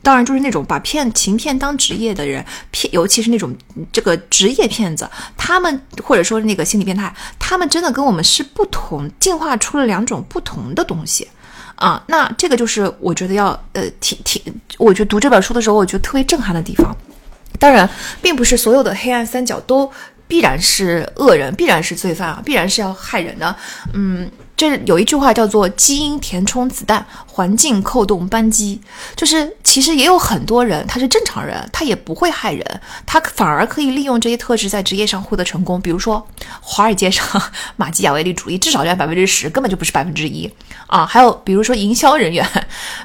当然就是那种把骗行骗当职业的人，骗尤其是那种这个职业骗子，他们或者说那个心理变态，他们真的跟我们是不同，进化出了两种不同的东西啊。那这个就是我觉得要呃提提，我觉得读这本书的时候，我觉得特别震撼的地方。当然，并不是所有的黑暗三角都。必然是恶人，必然是罪犯啊，必然是要害人的。嗯，这有一句话叫做“基因填充子弹，环境扣动扳机”，就是其实也有很多人，他是正常人，他也不会害人，他反而可以利用这些特质在职业上获得成功。比如说，华尔街上马基雅维利主义至少占百分之十，根本就不是百分之一啊。还有比如说营销人员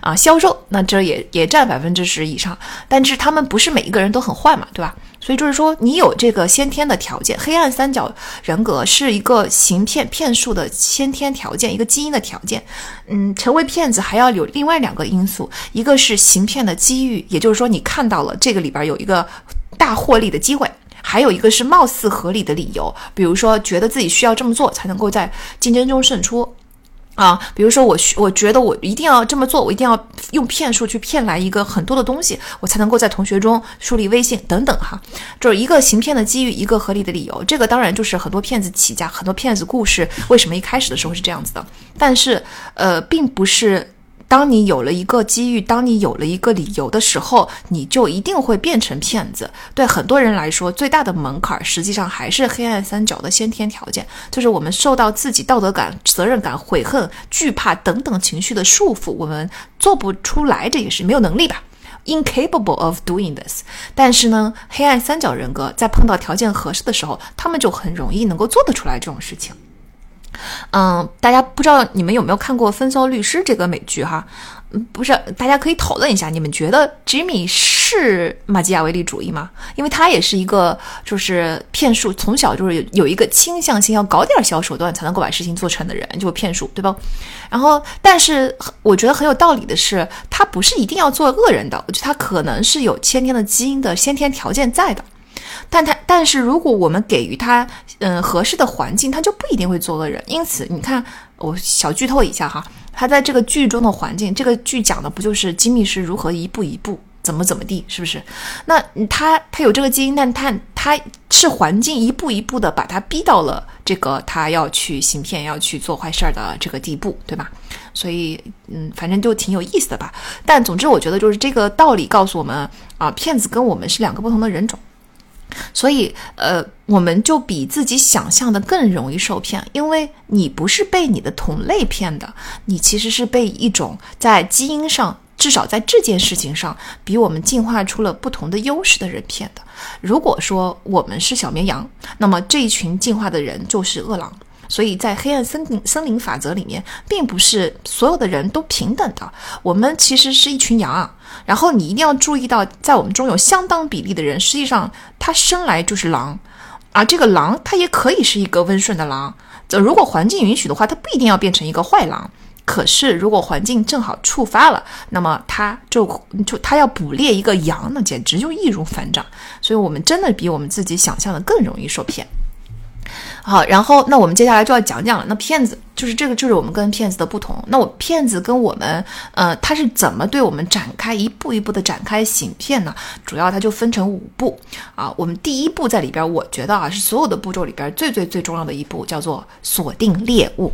啊，销售，那这也也占百分之十以上，但是他们不是每一个人都很坏嘛，对吧？所以就是说，你有这个先天的条件，黑暗三角人格是一个行骗骗术的先天条条件，一个基因的条件。嗯，成为骗子还要有另外两个因素，一个是行骗的机遇，也就是说你看到了这个里边有一个大获利的机会；还有一个是貌似合理的理由，比如说觉得自己需要这么做才能够在竞争中胜出。啊，比如说我，我觉得我一定要这么做，我一定要用骗术去骗来一个很多的东西，我才能够在同学中树立威信等等哈，就是一个行骗的机遇，一个合理的理由。这个当然就是很多骗子起家，很多骗子故事为什么一开始的时候是这样子的，但是呃，并不是。当你有了一个机遇，当你有了一个理由的时候，你就一定会变成骗子。对很多人来说，最大的门槛实际上还是黑暗三角的先天条件，就是我们受到自己道德感、责任感、悔恨、惧怕等等情绪的束缚，我们做不出来这件事，没有能力吧？Incapable of doing this。但是呢，黑暗三角人格在碰到条件合适的时候，他们就很容易能够做得出来这种事情。嗯，大家不知道你们有没有看过《风骚律师》这个美剧哈？嗯，不是，大家可以讨论一下，你们觉得 Jimmy 是马基雅维利主义吗？因为他也是一个就是骗术，从小就是有有一个倾向性，要搞点小手段才能够把事情做成的人，就是骗术，对吧？然后，但是我觉得很有道理的是，他不是一定要做恶人的，我觉得他可能是有先天的基因的先天条件在的。但他，但是如果我们给予他，嗯，合适的环境，他就不一定会做恶人。因此，你看，我小剧透一下哈，他在这个剧中的环境，这个剧讲的不就是金密是如何一步一步怎么怎么地，是不是？那他他有这个基因，但他他是环境一步一步的把他逼到了这个他要去行骗、要去做坏事儿的这个地步，对吧？所以，嗯，反正就挺有意思的吧。但总之，我觉得就是这个道理告诉我们啊，骗子跟我们是两个不同的人种。所以，呃，我们就比自己想象的更容易受骗，因为你不是被你的同类骗的，你其实是被一种在基因上，至少在这件事情上，比我们进化出了不同的优势的人骗的。如果说我们是小绵羊，那么这一群进化的人就是饿狼。所以在黑暗森林森林法则里面，并不是所有的人都平等的。我们其实是一群羊。然后你一定要注意到，在我们中有相当比例的人，实际上他生来就是狼，啊，这个狼他也可以是一个温顺的狼。这如果环境允许的话，他不一定要变成一个坏狼。可是如果环境正好触发了，那么他就就他要捕猎一个羊，那简直就易如反掌。所以我们真的比我们自己想象的更容易受骗。好，然后那我们接下来就要讲讲了。那骗子就是这个，就是我们跟骗子的不同。那我骗子跟我们，呃，他是怎么对我们展开一步一步的展开行骗呢？主要它就分成五步啊。我们第一步在里边，我觉得啊是所有的步骤里边最最最重要的一步，叫做锁定猎物。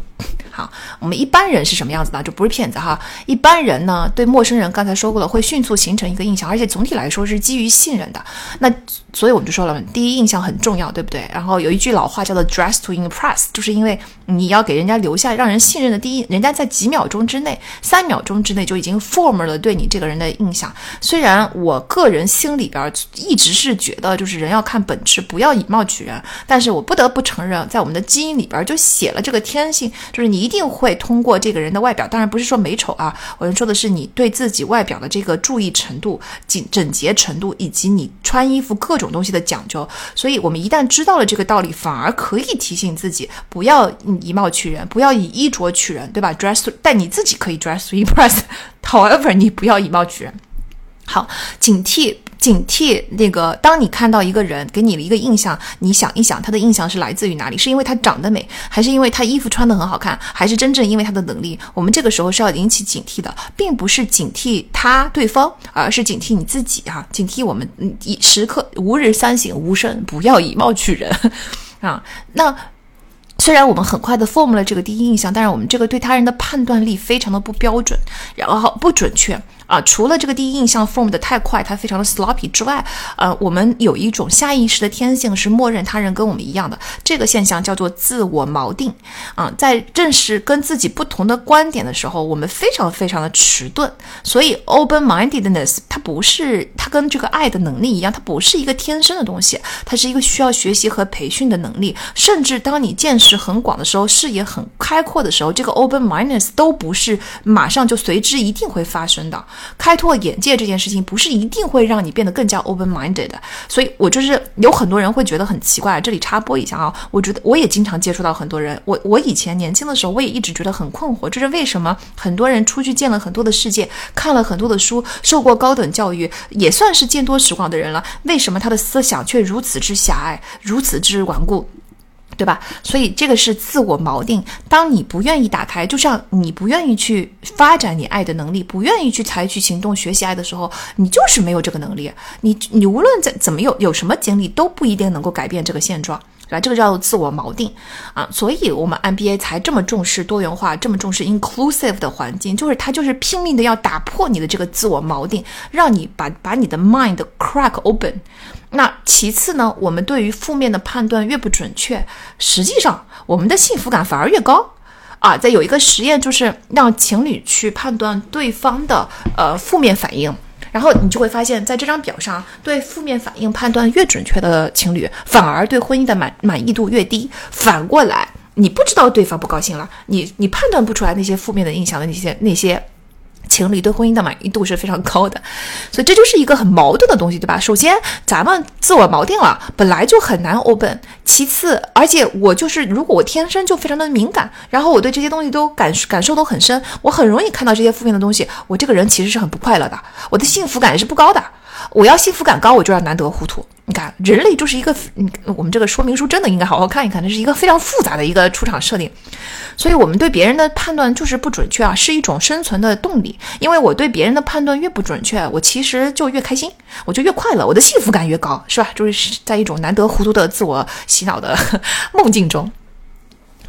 好，我们一般人是什么样子的？就不是骗子哈。一般人呢，对陌生人刚才说过了，会迅速形成一个印象，而且总体来说是基于信任的。那所以我们就说了，第一印象很重要，对不对？然后有一句老话叫做 “dress to impress”，就是因为你要给人家留下让人信任的第一，人家在几秒钟之内、三秒钟之内就已经 form 了对你这个人的印象。虽然我个人心里边一直是觉得，就是人要看本质，不要以貌取人。但是我不得不承认，在我们的基因里边就写了这个天性，就是你一定会通过这个人的外表，当然不是说美丑啊，我说的是你对自己外表的这个注意程度、整整洁程度，以及你穿衣服各种东西的讲究。所以，我们一旦知道了这个道理，反而可以提醒自己，不要以貌取人，不要以衣着取人，对吧？Dress，但你自己可以 dress to impress，however，你不要以貌取人。好，警惕。警惕那个，当你看到一个人给你的一个印象，你想一想，他的印象是来自于哪里？是因为他长得美，还是因为他衣服穿得很好看，还是真正因为他的能力？我们这个时候是要引起警惕的，并不是警惕他对方，而是警惕你自己哈，警惕我们以时刻吾日三省吾身，不要以貌取人啊。那虽然我们很快的 form 了这个第一印象，但是我们这个对他人的判断力非常的不标准，然后不准确。啊，除了这个第一印象 form 的太快，它非常的 sloppy 之外，呃，我们有一种下意识的天性是默认他人跟我们一样的，这个现象叫做自我锚定。啊，在认识跟自己不同的观点的时候，我们非常非常的迟钝。所以 open mindedness 它不是，它跟这个爱的能力一样，它不是一个天生的东西，它是一个需要学习和培训的能力。甚至当你见识很广的时候，视野很开阔的时候，这个 open mindedness 都不是马上就随之一定会发生的。开拓眼界这件事情不是一定会让你变得更加 open-minded 的，所以我就是有很多人会觉得很奇怪。这里插播一下啊，我觉得我也经常接触到很多人。我我以前年轻的时候，我也一直觉得很困惑，就是为什么很多人出去见了很多的世界，看了很多的书，受过高等教育，也算是见多识广的人了，为什么他的思想却如此之狭隘，如此之顽固？对吧？所以这个是自我锚定。当你不愿意打开，就像你不愿意去发展你爱的能力，不愿意去采取行动学习爱的时候，你就是没有这个能力。你你无论怎怎么有有什么经历，都不一定能够改变这个现状，对吧？这个叫做自我锚定啊。所以我们 MBA 才这么重视多元化，这么重视 inclusive 的环境，就是它就是拼命的要打破你的这个自我锚定，让你把把你的 mind crack open。那其次呢，我们对于负面的判断越不准确，实际上我们的幸福感反而越高啊！在有一个实验，就是让情侣去判断对方的呃负面反应，然后你就会发现，在这张表上，对负面反应判断越准确的情侣，反而对婚姻的满满意度越低。反过来，你不知道对方不高兴了，你你判断不出来那些负面的印象的那些那些。情侣对婚姻的满意度是非常高的，所以这就是一个很矛盾的东西，对吧？首先，咱们自我锚定了，本来就很难 open。其次，而且我就是，如果我天生就非常的敏感，然后我对这些东西都感感受都很深，我很容易看到这些负面的东西，我这个人其实是很不快乐的，我的幸福感是不高的。我要幸福感高，我就要难得糊涂。你看，人类就是一个，嗯，我们这个说明书真的应该好好看一看，那是一个非常复杂的一个出场设定。所以，我们对别人的判断就是不准确啊，是一种生存的动力。因为我对别人的判断越不准确，我其实就越开心，我就越快乐，我的幸福感越高，是吧？就是在一种难得糊涂的自我洗脑的 梦境中。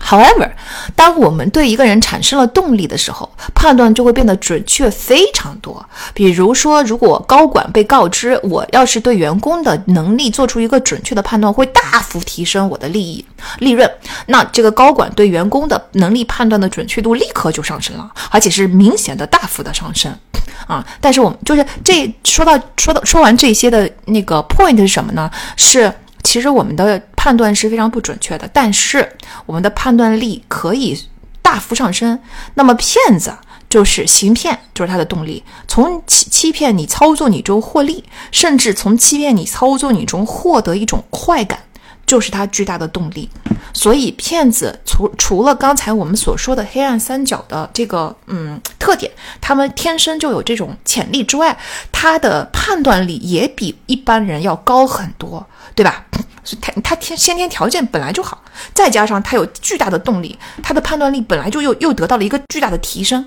However，当我们对一个人产生了动力的时候，判断就会变得准确非常多。比如说，如果高管被告知我要是对员工的能力做出一个准确的判断，会大幅提升我的利益利润，那这个高管对员工的能力判断的准确度立刻就上升了，而且是明显的大幅的上升啊！但是我们就是这说到说到说完这些的那个 point 是什么呢？是。其实我们的判断是非常不准确的，但是我们的判断力可以大幅上升。那么骗子就是行骗，就是他的动力，从欺欺骗你、操作你中获利，甚至从欺骗你、操作你中获得一种快感。就是他巨大的动力，所以骗子除除了刚才我们所说的黑暗三角的这个嗯特点，他们天生就有这种潜力之外，他的判断力也比一般人要高很多，对吧？他他天先天条件本来就好，再加上他有巨大的动力，他的判断力本来就又又得到了一个巨大的提升，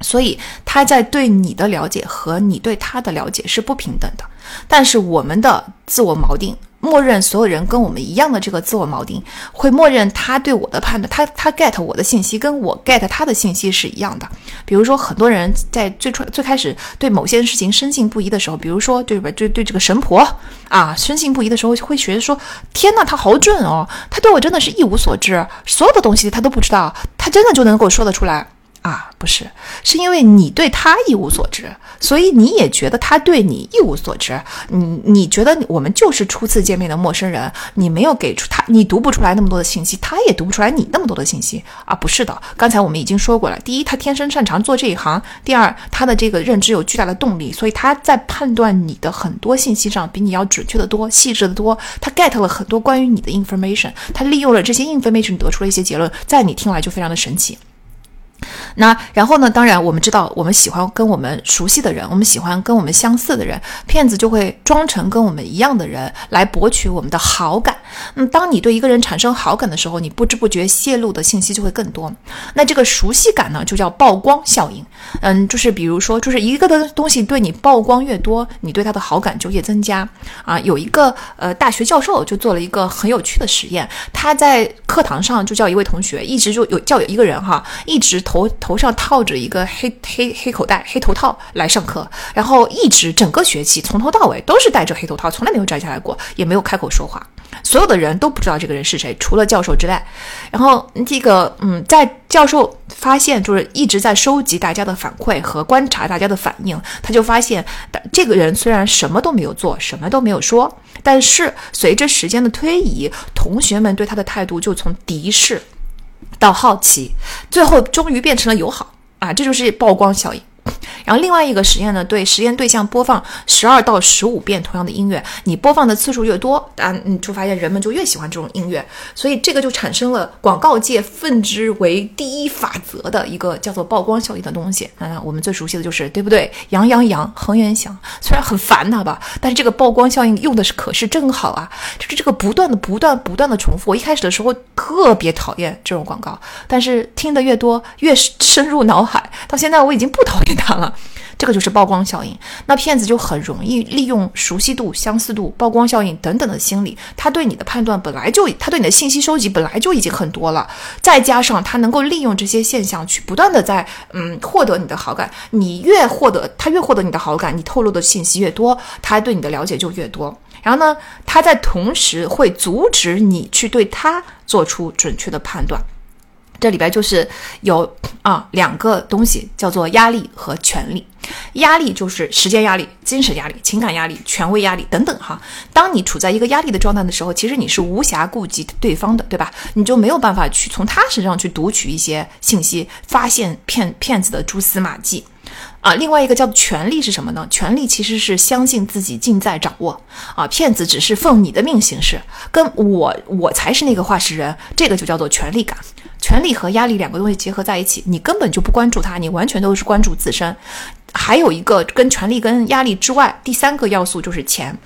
所以他在对你的了解和你对他的了解是不平等的。但是我们的自我锚定。默认所有人跟我们一样的这个自我锚定，会默认他对我的判断，他他 get 我的信息跟我 get 他的信息是一样的。比如说，很多人在最初最开始对某些事情深信不疑的时候，比如说对吧，对对这个神婆啊深信不疑的时候，会觉得说：天呐，他好准哦，他对我真的是一无所知，所有的东西他都不知道，他真的就能够说得出来。啊，不是，是因为你对他一无所知，所以你也觉得他对你一无所知。你你觉得我们就是初次见面的陌生人，你没有给出他，你读不出来那么多的信息，他也读不出来你那么多的信息啊，不是的。刚才我们已经说过了，第一，他天生擅长做这一行；第二，他的这个认知有巨大的动力，所以他在判断你的很多信息上比你要准确的多、细致的多。他 get 了很多关于你的 information，他利用了这些 information 得出了一些结论，在你听来就非常的神奇。那然后呢？当然，我们知道，我们喜欢跟我们熟悉的人，我们喜欢跟我们相似的人，骗子就会装成跟我们一样的人来博取我们的好感。那么，当你对一个人产生好感的时候，你不知不觉泄露的信息就会更多。那这个熟悉感呢，就叫曝光效应。嗯，就是比如说，就是一个的东西对你曝光越多，你对他的好感就越增加。啊，有一个呃大学教授就做了一个很有趣的实验，他在课堂上就叫一位同学，一直就有叫有一个人哈，一直头头上套着一个黑黑黑口袋、黑头套来上课，然后一直整个学期从头到尾都是戴着黑头套，从来没有摘下来过，也没有开口说话。所有的人都不知道这个人是谁，除了教授之外。然后这个，嗯，在教授发现，就是一直在收集大家的反馈和观察大家的反应，他就发现，这个人虽然什么都没有做，什么都没有说，但是随着时间的推移，同学们对他的态度就从敌视到好奇，最后终于变成了友好啊！这就是曝光效应。然后另外一个实验呢，对实验对象播放十二到十五遍同样的音乐，你播放的次数越多，啊，你就发现人们就越喜欢这种音乐，所以这个就产生了广告界奉之为第一法则的一个叫做曝光效应的东西。啊，我们最熟悉的就是对不对？羊羊羊，恒源祥，虽然很烦他吧，但是这个曝光效应用的是可是正好啊，就是这个不断的、不断、不断的重复。我一开始的时候特别讨厌这种广告，但是听得越多，越深入脑海，到现在我已经不讨厌他了。这个就是曝光效应，那骗子就很容易利用熟悉度、相似度、曝光效应等等的心理，他对你的判断本来就，他对你的信息收集本来就已经很多了，再加上他能够利用这些现象去不断的在嗯获得你的好感，你越获得他越获得你的好感，你透露的信息越多，他对你的了解就越多，然后呢，他在同时会阻止你去对他做出准确的判断。这里边就是有啊两个东西，叫做压力和权力。压力就是时间压力、精神压力、情感压力、权威压力等等哈。当你处在一个压力的状态的时候，其实你是无暇顾及对方的，对吧？你就没有办法去从他身上去读取一些信息，发现骗骗子的蛛丝马迹。啊，另外一个叫权力是什么呢？权力其实是相信自己尽在掌握啊，骗子只是奉你的命行事，跟我我才是那个话事人，这个就叫做权力感。权力和压力两个东西结合在一起，你根本就不关注他，你完全都是关注自身。还有一个跟权力跟压力之外，第三个要素就是钱。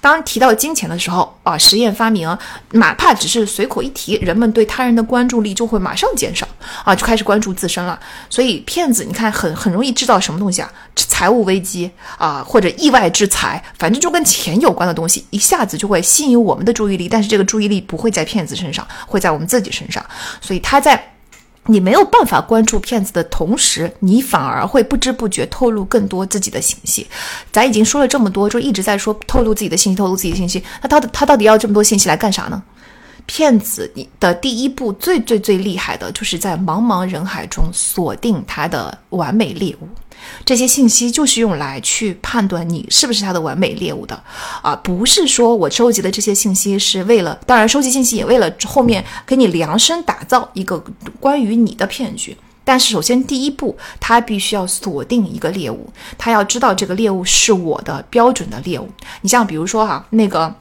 当提到金钱的时候啊，实验发明，哪怕只是随口一提，人们对他人的关注力就会马上减少啊，就开始关注自身了。所以骗子，你看很很容易制造什么东西啊？财务危机啊，或者意外之财，反正就跟钱有关的东西，一下子就会吸引我们的注意力。但是这个注意力不会在骗子身上，会在我们自己身上。所以他在。你没有办法关注骗子的同时，你反而会不知不觉透露更多自己的信息。咱已经说了这么多，就一直在说透露自己的信息，透露自己的信息。那他他到底要这么多信息来干啥呢？骗子的第一步最最最厉害的就是在茫茫人海中锁定他的完美猎物。这些信息就是用来去判断你是不是他的完美猎物的，啊，不是说我收集的这些信息是为了，当然收集信息也为了后面给你量身打造一个关于你的骗局。但是首先第一步，他必须要锁定一个猎物，他要知道这个猎物是我的标准的猎物。你像比如说哈，那个。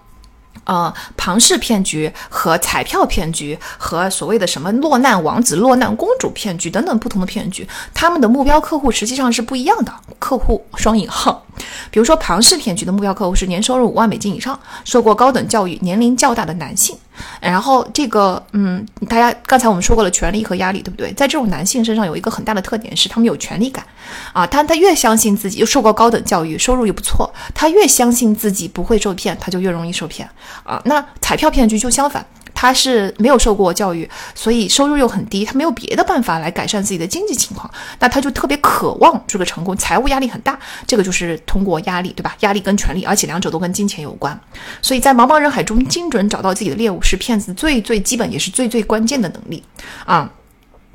呃，庞氏骗局和彩票骗局和所谓的什么落难王子、落难公主骗局等等不同的骗局，他们的目标客户实际上是不一样的。客户双引号，比如说庞氏骗局的目标客户是年收入五万美金以上、受过高等教育、年龄较大的男性。然后这个，嗯，大家刚才我们说过了，权力和压力，对不对？在这种男性身上有一个很大的特点是，他们有权力感啊。他他越相信自己，又受过高等教育，收入又不错，他越相信自己不会受骗，他就越容易受骗啊。那彩票骗局就相反。他是没有受过教育，所以收入又很低，他没有别的办法来改善自己的经济情况，那他就特别渴望这个成功，财务压力很大，这个就是通过压力，对吧？压力跟权力，而且两者都跟金钱有关，所以在茫茫人海中精准找到自己的猎物，是骗子最最基本也是最最关键的能力啊。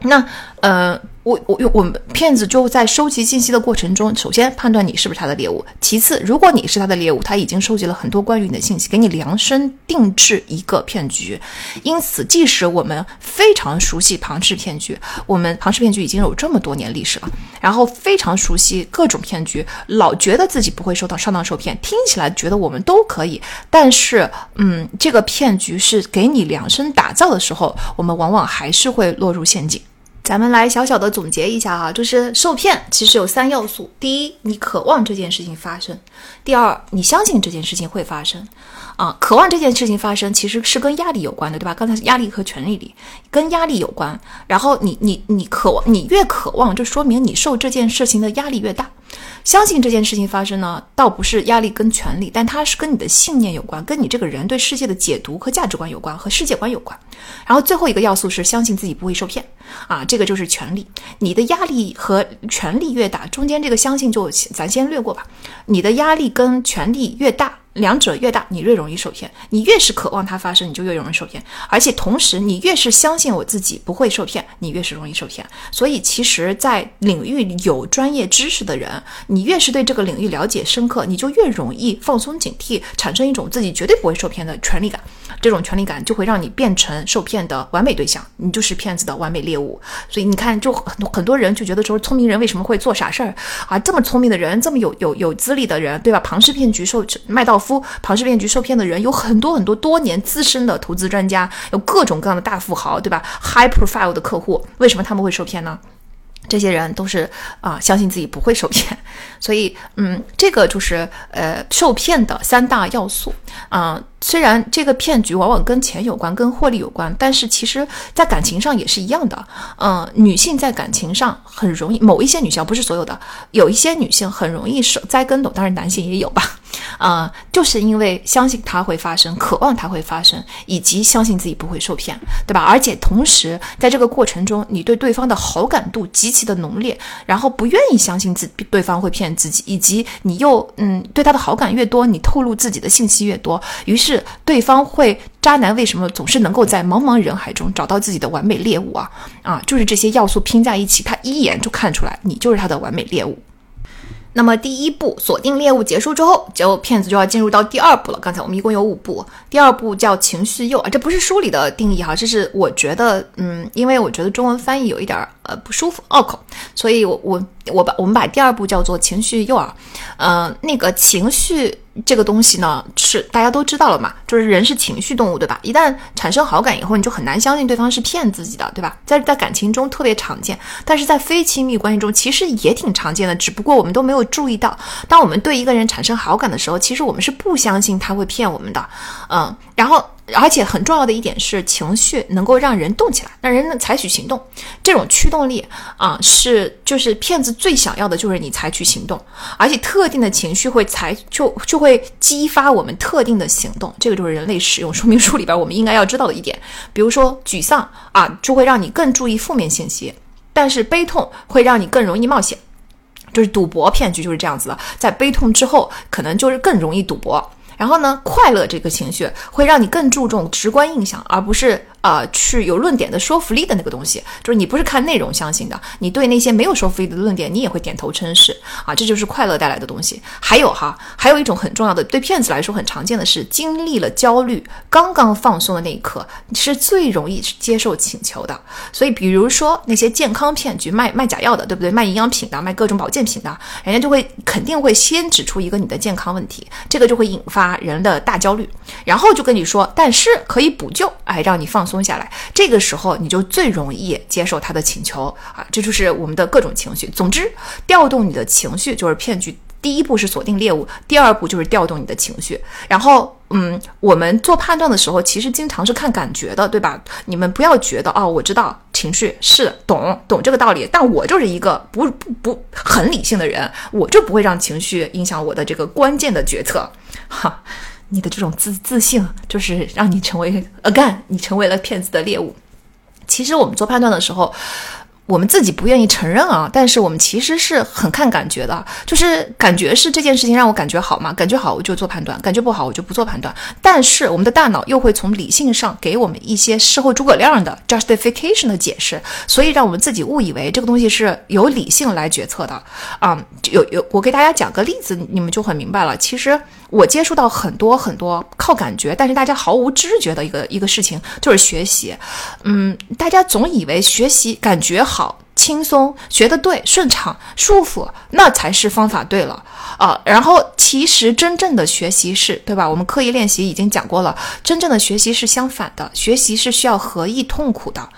那呃。我我我们骗子就在收集信息的过程中，首先判断你是不是他的猎物，其次，如果你是他的猎物，他已经收集了很多关于你的信息，给你量身定制一个骗局。因此，即使我们非常熟悉庞氏骗局，我们庞氏骗局已经有这么多年历史了，然后非常熟悉各种骗局，老觉得自己不会受到上当受骗，听起来觉得我们都可以，但是，嗯，这个骗局是给你量身打造的时候，我们往往还是会落入陷阱。咱们来小小的总结一下哈，就是受骗其实有三要素：第一，你渴望这件事情发生；第二，你相信这件事情会发生。啊，渴望这件事情发生其实是跟压力有关的，对吧？刚才压力和权力里跟压力有关。然后你你你渴望，你越渴望，就说明你受这件事情的压力越大。相信这件事情发生呢，倒不是压力跟权力，但它是跟你的信念有关，跟你这个人对世界的解读和价值观有关，和世界观有关。然后最后一个要素是相信自己不会受骗啊，这个就是权力。你的压力和权力越大，中间这个相信就咱先略过吧。你的压力跟权力越大。两者越大，你越容易受骗。你越是渴望它发生，你就越容易受骗。而且同时，你越是相信我自己不会受骗，你越是容易受骗。所以，其实，在领域有专业知识的人，你越是对这个领域了解深刻，你就越容易放松警惕，产生一种自己绝对不会受骗的权利感。这种权利感就会让你变成受骗的完美对象，你就是骗子的完美猎物。所以你看，就很多很多人就觉得说，聪明人为什么会做傻事儿啊？这么聪明的人，这么有有有资历的人，对吧？庞氏骗局受麦道夫庞氏骗局受骗的人有很多很多多年资深的投资专家，有各种各样的大富豪，对吧？High profile 的客户，为什么他们会受骗呢？这些人都是啊，相信自己不会受骗，所以嗯，这个就是呃受骗的三大要素啊。虽然这个骗局往往跟钱有关，跟获利有关，但是其实在感情上也是一样的。嗯，女性在感情上很容易，某一些女性不是所有的，有一些女性很容易受栽跟斗，当然男性也有吧。啊，就是因为相信它会发生，渴望它会发生，以及相信自己不会受骗，对吧？而且同时在这个过程中，你对对方的好感度极其的浓烈，然后不愿意相信自对方会骗自己，以及你又嗯对他的好感越多，你透露自己的信息越多，于是。对方会渣男为什么总是能够在茫茫人海中找到自己的完美猎物啊？啊，就是这些要素拼在一起，他一眼就看出来你就是他的完美猎物。那么第一步锁定猎物结束之后，就骗子就要进入到第二步了。刚才我们一共有五步，第二步叫情绪诱饵，这不是书里的定义哈，这是我觉得，嗯，因为我觉得中文翻译有一点儿呃不舒服拗口，所以我我我把我们把第二步叫做情绪诱饵，嗯，那个情绪。这个东西呢，是大家都知道了嘛，就是人是情绪动物，对吧？一旦产生好感以后，你就很难相信对方是骗自己的，对吧？在在感情中特别常见，但是在非亲密关系中其实也挺常见的，只不过我们都没有注意到。当我们对一个人产生好感的时候，其实我们是不相信他会骗我们的，嗯，然后。而且很重要的一点是，情绪能够让人动起来，让人采取行动。这种驱动力啊，是就是骗子最想要的，就是你采取行动。而且特定的情绪会采就就会激发我们特定的行动。这个就是人类使用说明书里边我们应该要知道的一点。比如说沮丧啊，就会让你更注意负面信息；但是悲痛会让你更容易冒险。就是赌博骗局就是这样子的，在悲痛之后，可能就是更容易赌博。然后呢，快乐这个情绪会让你更注重直观印象，而不是呃去有论点的说服力的那个东西。就是你不是看内容相信的，你对那些没有说服力的论点，你也会点头称是啊。这就是快乐带来的东西。还有哈，还有一种很重要的，对骗子来说很常见的是，经历了焦虑，刚刚放松的那一刻，是最容易接受请求的。所以，比如说那些健康骗局，卖卖假药的，对不对？卖营养品的，卖各种保健品的，人家就会肯定会先指出一个你的健康问题，这个就会引发。人的大焦虑，然后就跟你说，但是可以补救，哎，让你放松松下来。这个时候你就最容易接受他的请求啊，这就是我们的各种情绪。总之，调动你的情绪就是骗局。第一步是锁定猎物，第二步就是调动你的情绪。然后，嗯，我们做判断的时候，其实经常是看感觉的，对吧？你们不要觉得哦，我知道情绪是懂懂这个道理，但我就是一个不不不很理性的人，我就不会让情绪影响我的这个关键的决策。哈，你的这种自自信，就是让你成为 again，你成为了骗子的猎物。其实我们做判断的时候。我们自己不愿意承认啊，但是我们其实是很看感觉的，就是感觉是这件事情让我感觉好吗？感觉好我就做判断，感觉不好我就不做判断。但是我们的大脑又会从理性上给我们一些事后诸葛亮的 justification 的解释，所以让我们自己误以为这个东西是由理性来决策的啊。有有，我给大家讲个例子，你们就很明白了。其实。我接触到很多很多靠感觉，但是大家毫无知觉的一个一个事情，就是学习。嗯，大家总以为学习感觉好、轻松、学得对、顺畅、舒服，那才是方法对了啊。然后其实真正的学习是对吧？我们刻意练习已经讲过了，真正的学习是相反的，学习是需要合意痛苦的。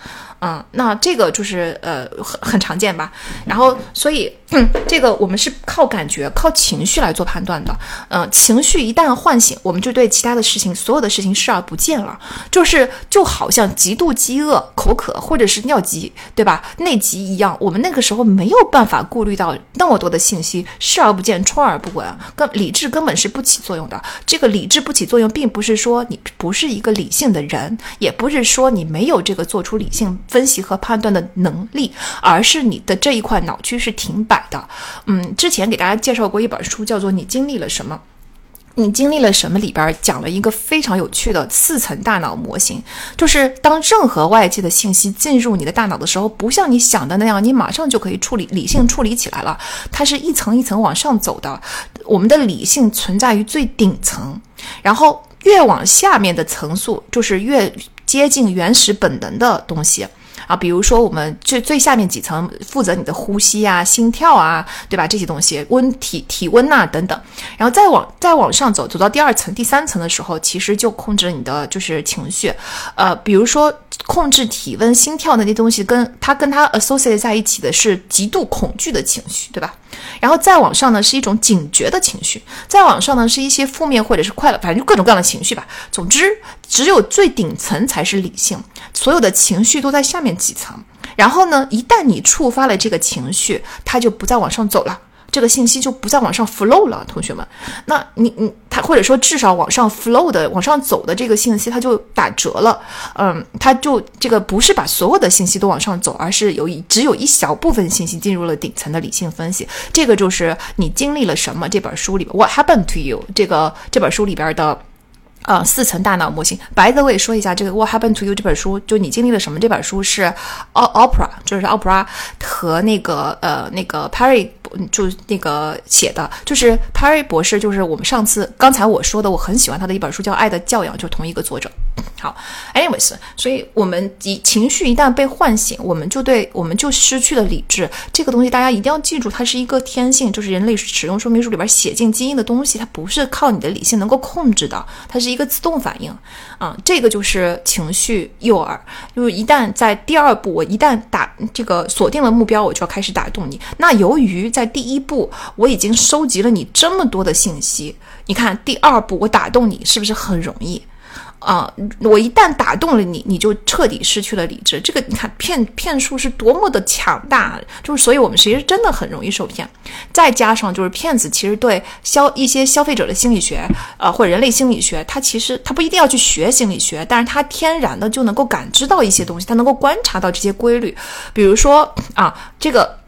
嗯，那这个就是呃很很常见吧。然后所以。嗯，这个我们是靠感觉、靠情绪来做判断的。嗯，情绪一旦唤醒，我们就对其他的事情、所有的事情视而不见了。就是就好像极度饥饿、口渴，或者是尿急，对吧？内急一样，我们那个时候没有办法顾虑到那么多的信息，视而不见、充耳不闻，根理智根本是不起作用的。这个理智不起作用，并不是说你不是一个理性的人，也不是说你没有这个做出理性分析和判断的能力，而是你的这一块脑区是停摆。的，嗯，之前给大家介绍过一本书，叫做《你经历了什么》。你经历了什么？里边讲了一个非常有趣的四层大脑模型，就是当任何外界的信息进入你的大脑的时候，不像你想的那样，你马上就可以处理理性处理起来了。它是一层一层往上走的。我们的理性存在于最顶层，然后越往下面的层数，就是越接近原始本能的东西。啊，比如说我们最最下面几层负责你的呼吸啊、心跳啊，对吧？这些东西温体体温呐等等，然后再往再往上走，走到第二层、第三层的时候，其实就控制你的就是情绪，呃，比如说控制体温、心跳那些东西，跟它跟它 associate 在一起的是极度恐惧的情绪，对吧？然后再往上呢，是一种警觉的情绪；再往上呢，是一些负面或者是快乐，反正就各种各样的情绪吧。总之，只有最顶层才是理性，所有的情绪都在下面几层。然后呢，一旦你触发了这个情绪，它就不再往上走了。这个信息就不再往上 flow 了，同学们，那你你他或者说至少往上 flow 的往上走的这个信息，它就打折了，嗯，它就这个不是把所有的信息都往上走，而是有一只有一小部分信息进入了顶层的理性分析，这个就是你经历了什么这本书里边 What happened to you 这个这本书里边的。呃，四层大脑模型。白泽伟说一下这个《What Happened to You》这本书，就你经历了什么？这本书是，O Opera，就是 Opera 和那个呃那个 Perry 就那个写的，就是 Perry 博士，就是我们上次刚才我说的，我很喜欢他的一本书叫《爱的教养》，就同一个作者。好，anyways，所以我们一情绪一旦被唤醒，我们就对我们就失去了理智。这个东西大家一定要记住，它是一个天性，就是人类使用说明书里边写进基因的东西，它不是靠你的理性能够控制的，它是一个自动反应啊。这个就是情绪诱饵，就是一旦在第二步，我一旦打这个锁定了目标，我就要开始打动你。那由于在第一步我已经收集了你这么多的信息，你看第二步我打动你是不是很容易？啊！我一旦打动了你，你就彻底失去了理智。这个你看骗骗术是多么的强大，就是所以我们其实真的很容易受骗。再加上就是骗子其实对消一些消费者的心理学，呃，或者人类心理学，他其实他不一定要去学心理学，但是他天然的就能够感知到一些东西，他能够观察到这些规律。比如说啊，这个。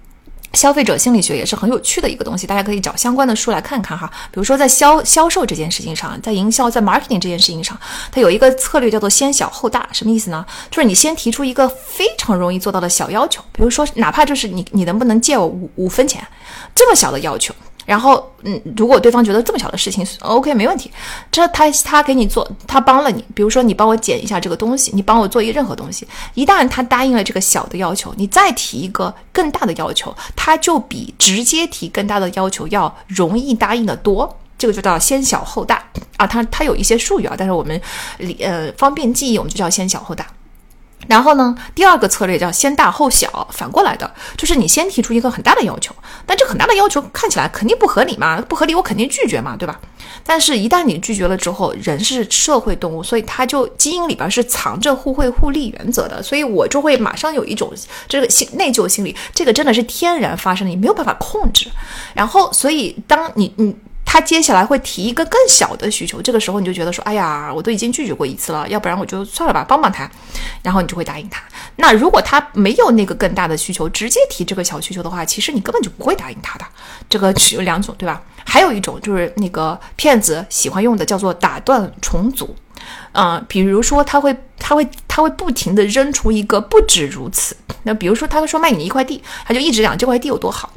消费者心理学也是很有趣的一个东西，大家可以找相关的书来看看哈。比如说在销销售这件事情上，在营销、在 marketing 这件事情上，它有一个策略叫做先小后大，什么意思呢？就是你先提出一个非常容易做到的小要求，比如说哪怕就是你你能不能借我五五分钱，这么小的要求。然后，嗯，如果对方觉得这么小的事情，OK，没问题，这他他给你做，他帮了你，比如说你帮我捡一下这个东西，你帮我做一个任何东西，一旦他答应了这个小的要求，你再提一个更大的要求，他就比直接提更大的要求要容易答应的多。这个就叫先小后大啊，它它有一些术语啊，但是我们呃方便记忆，我们就叫先小后大。然后呢，第二个策略叫先大后小，反过来的，就是你先提出一个很大的要求，但这很大的要求看起来肯定不合理嘛，不合理我肯定拒绝嘛，对吧？但是，一旦你拒绝了之后，人是社会动物，所以他就基因里边是藏着互惠互利原则的，所以我就会马上有一种这个心内疚心理，这个真的是天然发生的，你没有办法控制。然后，所以当你你。他接下来会提一个更小的需求，这个时候你就觉得说，哎呀，我都已经拒绝过一次了，要不然我就算了吧，帮帮他，然后你就会答应他。那如果他没有那个更大的需求，直接提这个小需求的话，其实你根本就不会答应他的。这个有两种，对吧？还有一种就是那个骗子喜欢用的，叫做打断重组。嗯，比如说他会他会他会不停的扔出一个不止如此。那比如说他会说卖你一块地，他就一直讲这块地有多好。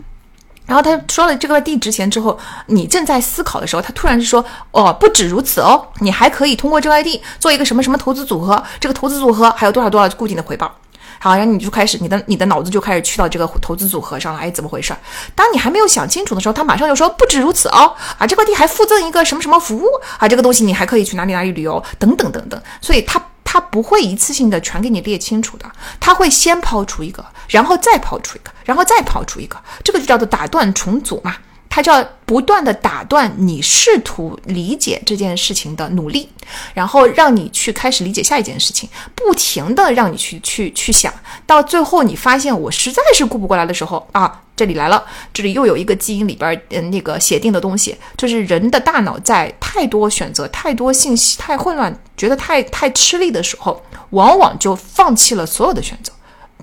然后他说了这块地值钱之后，你正在思考的时候，他突然就说：“哦，不止如此哦，你还可以通过这块地做一个什么什么投资组合，这个投资组合还有多少多少固定的回报。”好，然后你就开始你的你的脑子就开始去到这个投资组合上了。哎，怎么回事？当你还没有想清楚的时候，他马上就说：“不止如此哦，啊，这块地还附赠一个什么什么服务啊，这个东西你还可以去哪里哪里旅游等等等等。”所以他。他不会一次性的全给你列清楚的，他会先抛出一个，然后再抛出一个，然后再抛出一个，这个就叫做打断重组嘛。他叫不断的打断你试图理解这件事情的努力，然后让你去开始理解下一件事情，不停的让你去去去想，到最后你发现我实在是顾不过来的时候啊，这里来了，这里又有一个基因里边嗯那个写定的东西，就是人的大脑在太多选择、太多信息、太混乱，觉得太太吃力的时候，往往就放弃了所有的选择。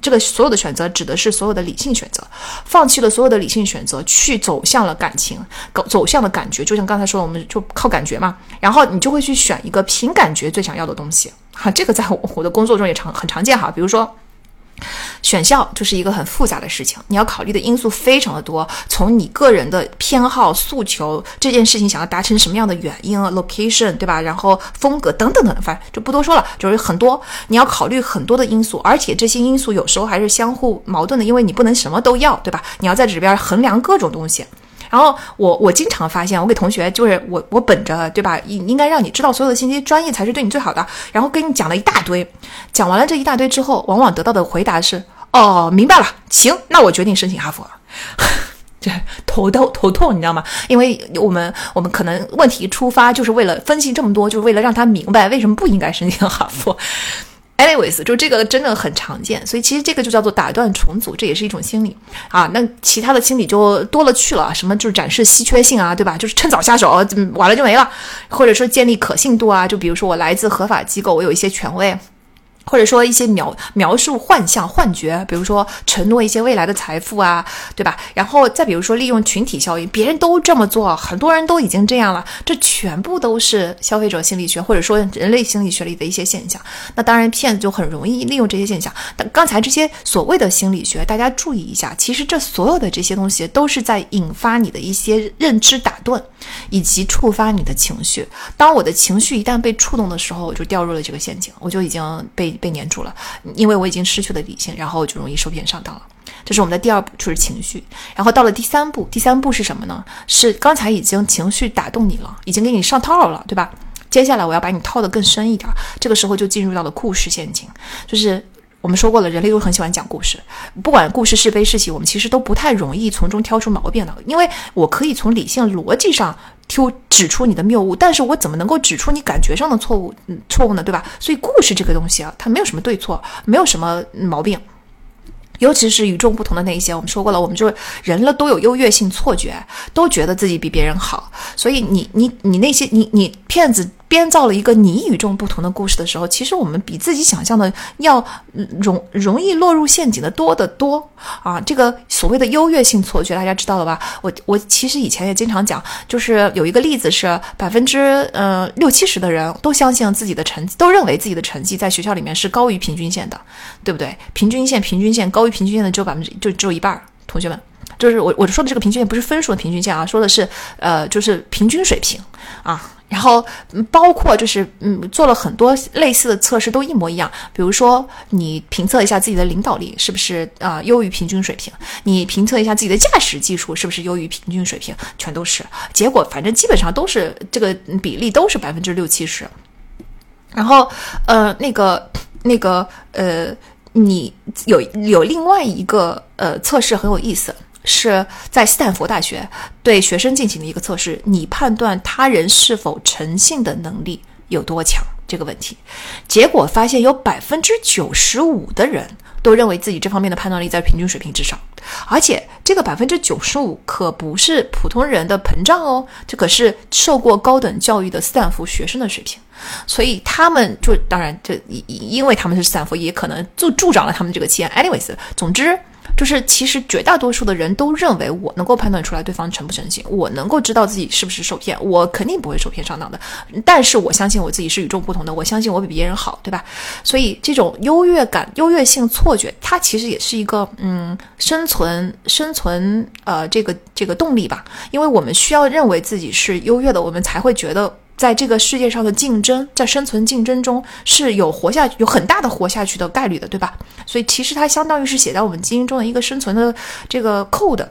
这个所有的选择指的是所有的理性选择，放弃了所有的理性选择，去走向了感情，走走向了感觉。就像刚才说的，我们就靠感觉嘛。然后你就会去选一个凭感觉最想要的东西。哈，这个在我我的工作中也常很常见哈。比如说。选校就是一个很复杂的事情，你要考虑的因素非常的多，从你个人的偏好、诉求，这件事情想要达成什么样的原因啊，location 对吧？然后风格等等等等，反正就不多说了，就是很多，你要考虑很多的因素，而且这些因素有时候还是相互矛盾的，因为你不能什么都要，对吧？你要在这边衡量各种东西。然后我我经常发现，我给同学就是我我本着对吧，应应该让你知道所有的信息，专业才是对你最好的。然后跟你讲了一大堆，讲完了这一大堆之后，往往得到的回答是：哦，明白了，行，那我决定申请哈佛。这 头都头痛，你知道吗？因为我们我们可能问题出发就是为了分析这么多，就是为了让他明白为什么不应该申请哈佛。Anyways，就这个真的很常见，所以其实这个就叫做打断重组，这也是一种心理啊。那其他的心理就多了去了，什么就是展示稀缺性啊，对吧？就是趁早下手，晚了就没了，或者说建立可信度啊。就比如说我来自合法机构，我有一些权威。或者说一些描描述幻象、幻觉，比如说承诺一些未来的财富啊，对吧？然后再比如说利用群体效应，别人都这么做，很多人都已经这样了，这全部都是消费者心理学或者说人类心理学里的一些现象。那当然，骗子就很容易利用这些现象。但刚才这些所谓的心理学，大家注意一下，其实这所有的这些东西都是在引发你的一些认知打断，以及触发你的情绪。当我的情绪一旦被触动的时候，我就掉入了这个陷阱，我就已经被。被黏住了，因为我已经失去了理性，然后就容易受骗上当了。这是我们的第二步，就是情绪。然后到了第三步，第三步是什么呢？是刚才已经情绪打动你了，已经给你上套了，对吧？接下来我要把你套得更深一点，这个时候就进入到了故事陷阱，就是。我们说过了，人类都很喜欢讲故事，不管故事是悲是喜，我们其实都不太容易从中挑出毛病的，因为我可以从理性逻辑上就指出你的谬误，但是我怎么能够指出你感觉上的错误？嗯，错误呢，对吧？所以故事这个东西啊，它没有什么对错，没有什么毛病。尤其是与众不同的那一些，我们说过了，我们就人了都有优越性错觉，都觉得自己比别人好，所以你你你那些你你骗子编造了一个你与众不同的故事的时候，其实我们比自己想象的要容容易落入陷阱的多得多啊！这个所谓的优越性错觉，大家知道了吧？我我其实以前也经常讲，就是有一个例子是百分之呃六七十的人都相信自己的成绩，都认为自己的成绩在学校里面是高于平均线的，对不对？平均线平均线高。平均线的只有百分之就只有一半，同学们，就是我我说的这个平均线不是分数的平均线啊，说的是呃就是平均水平啊，然后包括就是嗯做了很多类似的测试都一模一样，比如说你评测一下自己的领导力是不是啊优于平均水平，你评测一下自己的驾驶技术是不是优于平均水平，全都是。结果，反正基本上都是这个比例都是百分之六七十，然后呃那个那个呃。你有有另外一个呃测试很有意思，是在斯坦福大学对学生进行了一个测试，你判断他人是否诚信的能力有多强这个问题，结果发现有百分之九十五的人都认为自己这方面的判断力在平均水平之上，而且这个百分之九十五可不是普通人的膨胀哦，这可是受过高等教育的斯坦福学生的水平。所以他们就当然，这因因为他们是斯坦福，也可能助助长了他们这个气焰。Anyways，总之就是其实绝大多数的人都认为我能够判断出来对方诚不诚信，我能够知道自己是不是受骗，我肯定不会受骗上当的。但是我相信我自己是与众不同的，我相信我比别人好，对吧？所以这种优越感、优越性错觉，它其实也是一个嗯生存生存呃这个这个动力吧，因为我们需要认为自己是优越的，我们才会觉得。在这个世界上的竞争，在生存竞争中是有活下去有很大的活下去的概率的，对吧？所以其实它相当于是写在我们基因中的一个生存的这个 code。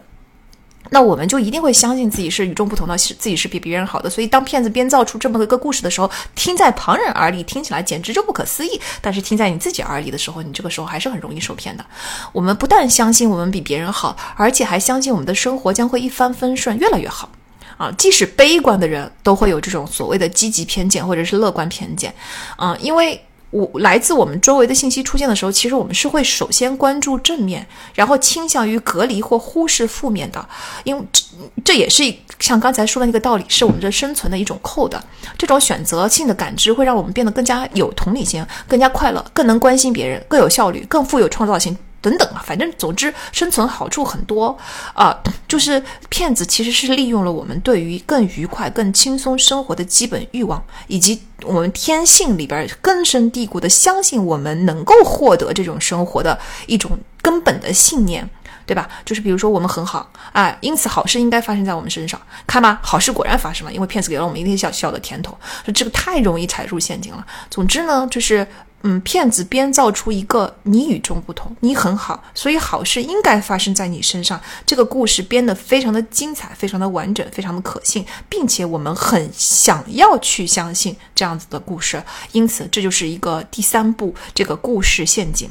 那我们就一定会相信自己是与众不同的，是自己是比别人好的。所以当骗子编造出这么一个故事的时候，听在旁人耳里听起来简直就不可思议，但是听在你自己耳里的时候，你这个时候还是很容易受骗的。我们不但相信我们比别人好，而且还相信我们的生活将会一帆风顺，越来越好。啊，即使悲观的人都会有这种所谓的积极偏见或者是乐观偏见，啊，因为我来自我们周围的信息出现的时候，其实我们是会首先关注正面，然后倾向于隔离或忽视负面的，因为这这也是像刚才说的那个道理，是我们这生存的一种扣的。这种选择性的感知会让我们变得更加有同理心，更加快乐，更能关心别人，更有效率，更富有创造性。等等啊，反正总之生存好处很多啊，就是骗子其实是利用了我们对于更愉快、更轻松生活的基本欲望，以及我们天性里边根深蒂固的相信我们能够获得这种生活的一种根本的信念，对吧？就是比如说我们很好啊，因此好事应该发生在我们身上，看吧，好事果然发生了，因为骗子给了我们一些小小的甜头，说这个太容易踩入陷阱了。总之呢，就是。嗯，骗子编造出一个你与众不同，你很好，所以好事应该发生在你身上。这个故事编得非常的精彩，非常的完整，非常的可信，并且我们很想要去相信这样子的故事。因此，这就是一个第三步，这个故事陷阱。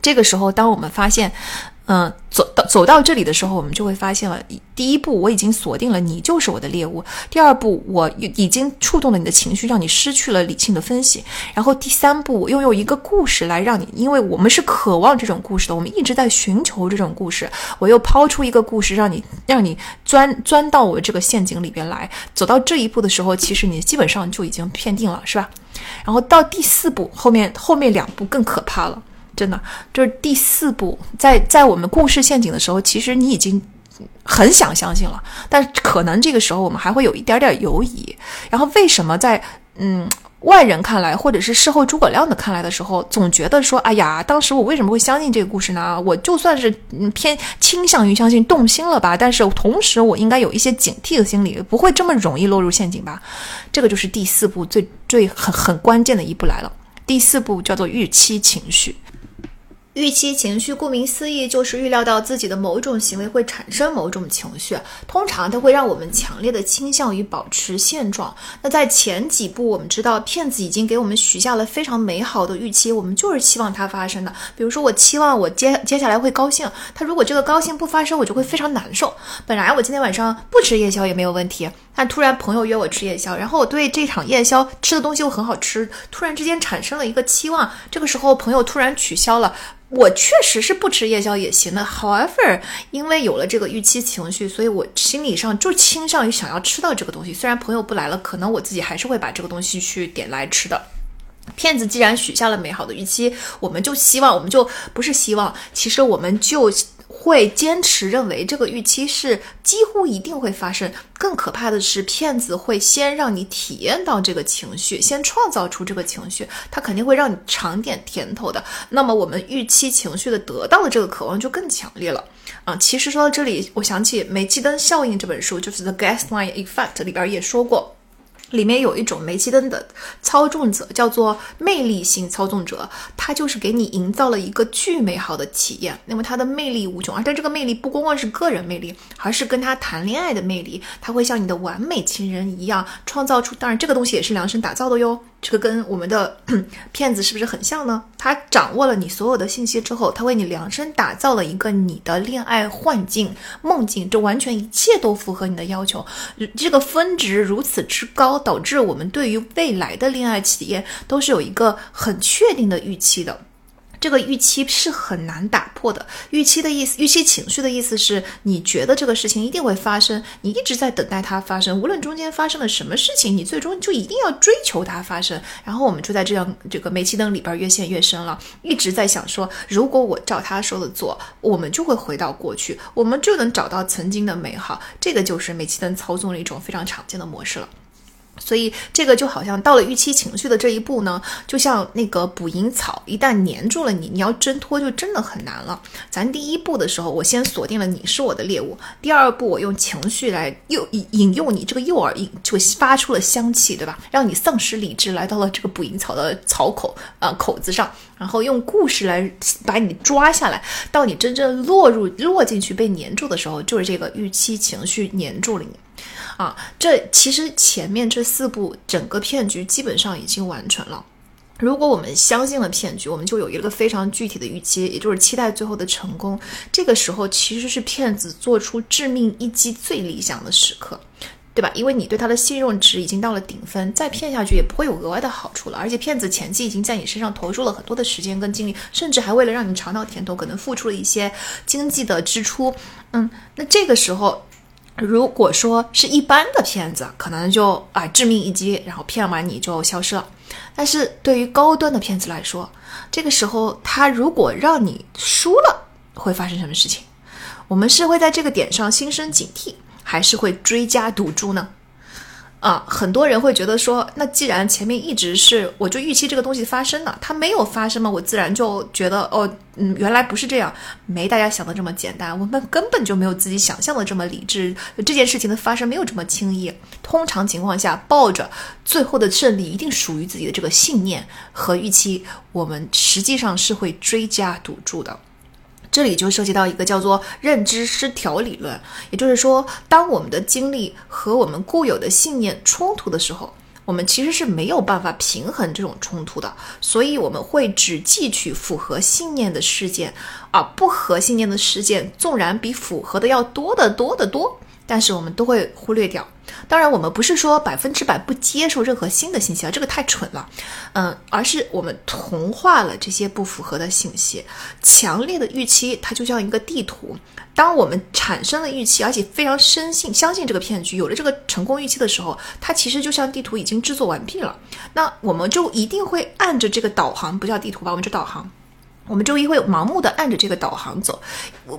这个时候，当我们发现。嗯，走到走到这里的时候，我们就会发现了，第一步我已经锁定了你就是我的猎物，第二步我已经触动了你的情绪，让你失去了理性的分析，然后第三步我又用一个故事来让你，因为我们是渴望这种故事的，我们一直在寻求这种故事，我又抛出一个故事让你让你钻钻到我这个陷阱里边来，走到这一步的时候，其实你基本上就已经骗定了，是吧？然后到第四步后面后面两步更可怕了。真的就是第四步，在在我们故事陷阱的时候，其实你已经很想相信了，但可能这个时候我们还会有一点点犹疑。然后为什么在嗯外人看来，或者是事后诸葛亮的看来的时候，总觉得说，哎呀，当时我为什么会相信这个故事呢？我就算是偏倾向于相信，动心了吧？但是同时我应该有一些警惕的心理，不会这么容易落入陷阱吧？这个就是第四步最最很很关键的一步来了。第四步叫做预期情绪。预期情绪，顾名思义，就是预料到自己的某种行为会产生某种情绪。通常，它会让我们强烈的倾向于保持现状。那在前几步，我们知道骗子已经给我们许下了非常美好的预期，我们就是期望它发生的。比如说，我期望我接接下来会高兴，他如果这个高兴不发生，我就会非常难受。本来我今天晚上不吃夜宵也没有问题，但突然朋友约我吃夜宵，然后我对这场夜宵吃的东西又很好吃，突然之间产生了一个期望，这个时候朋友突然取消了。我确实是不吃夜宵也行的，however，因为有了这个预期情绪，所以我心理上就倾向于想要吃到这个东西。虽然朋友不来了，可能我自己还是会把这个东西去点来吃的。骗子既然许下了美好的预期，我们就希望，我们就不是希望，其实我们就。会坚持认为这个预期是几乎一定会发生。更可怕的是，骗子会先让你体验到这个情绪，先创造出这个情绪，他肯定会让你尝点甜头的。那么，我们预期情绪的得到的这个渴望就更强烈了啊！其实说到这里，我想起《煤气灯效应》这本书，就是《The Gaslight Effect》里边也说过。里面有一种煤气灯的操纵者，叫做魅力性操纵者，他就是给你营造了一个巨美好的体验。那么他的魅力无穷，而但这个魅力不光光是个人魅力，而是跟他谈恋爱的魅力。他会像你的完美情人一样，创造出，当然这个东西也是量身打造的哟。这个跟我们的 骗子是不是很像呢？他掌握了你所有的信息之后，他为你量身打造了一个你的恋爱幻境、梦境，这完全一切都符合你的要求。这个分值如此之高，导致我们对于未来的恋爱体验都是有一个很确定的预期的。这个预期是很难打破的。预期的意思，预期情绪的意思是你觉得这个事情一定会发生，你一直在等待它发生。无论中间发生了什么事情，你最终就一定要追求它发生。然后我们就在这样这个煤气灯里边越陷越深了，一直在想说，如果我照他说的做，我们就会回到过去，我们就能找到曾经的美好。这个就是煤气灯操纵的一种非常常见的模式了。所以这个就好像到了预期情绪的这一步呢，就像那个捕蝇草，一旦粘住了你，你要挣脱就真的很难了。咱第一步的时候，我先锁定了你是我的猎物；第二步，我用情绪来诱引引诱你，这个诱饵引就发出了香气，对吧？让你丧失理智，来到了这个捕蝇草的草口啊口子上，然后用故事来把你抓下来，到你真正落入落进去被粘住的时候，就是这个预期情绪粘住了你。啊，这其实前面这四步整个骗局基本上已经完成了。如果我们相信了骗局，我们就有一个非常具体的预期，也就是期待最后的成功。这个时候其实是骗子做出致命一击最理想的时刻，对吧？因为你对他的信用值已经到了顶峰，再骗下去也不会有额外的好处了。而且骗子前期已经在你身上投入了很多的时间跟精力，甚至还为了让你尝到甜头，可能付出了一些经济的支出。嗯，那这个时候。如果说是一般的骗子，可能就啊致命一击，然后骗完你就消失了。但是对于高端的骗子来说，这个时候他如果让你输了，会发生什么事情？我们是会在这个点上心生警惕，还是会追加赌注呢？啊，很多人会觉得说，那既然前面一直是我就预期这个东西发生了，它没有发生嘛，我自然就觉得哦，嗯，原来不是这样，没大家想的这么简单，我们根本就没有自己想象的这么理智，这件事情的发生没有这么轻易。通常情况下，抱着最后的胜利一定属于自己的这个信念和预期，我们实际上是会追加赌注的。这里就涉及到一个叫做认知失调理论，也就是说，当我们的经历和我们固有的信念冲突的时候，我们其实是没有办法平衡这种冲突的，所以我们会只记取符合信念的事件，而不合信念的事件，纵然比符合的要多得多得多。但是我们都会忽略掉。当然，我们不是说百分之百不接受任何新的信息啊，这个太蠢了。嗯，而是我们同化了这些不符合的信息。强烈的预期，它就像一个地图。当我们产生了预期，而且非常深信、相信这个骗局，有了这个成功预期的时候，它其实就像地图已经制作完毕了。那我们就一定会按着这个导航，不叫地图吧，我们就导航。我们周一会盲目的按着这个导航走，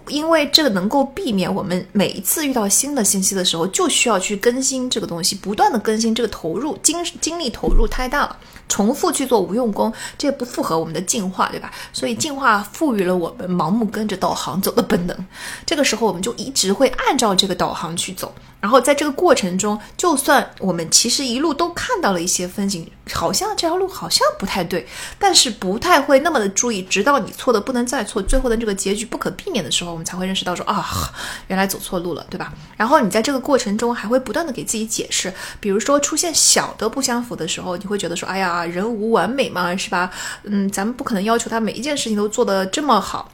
因为这个能够避免我们每一次遇到新的信息的时候，就需要去更新这个东西，不断的更新，这个投入精精力投入太大了，重复去做无用功，这不符合我们的进化，对吧？所以进化赋予了我们盲目跟着导航走的本能，这个时候我们就一直会按照这个导航去走。然后在这个过程中，就算我们其实一路都看到了一些风景，好像这条路好像不太对，但是不太会那么的注意，直到你错的不能再错，最后的这个结局不可避免的时候，我们才会认识到说啊，原来走错路了，对吧？然后你在这个过程中还会不断的给自己解释，比如说出现小的不相符的时候，你会觉得说，哎呀，人无完美嘛，是吧？嗯，咱们不可能要求他每一件事情都做得这么好。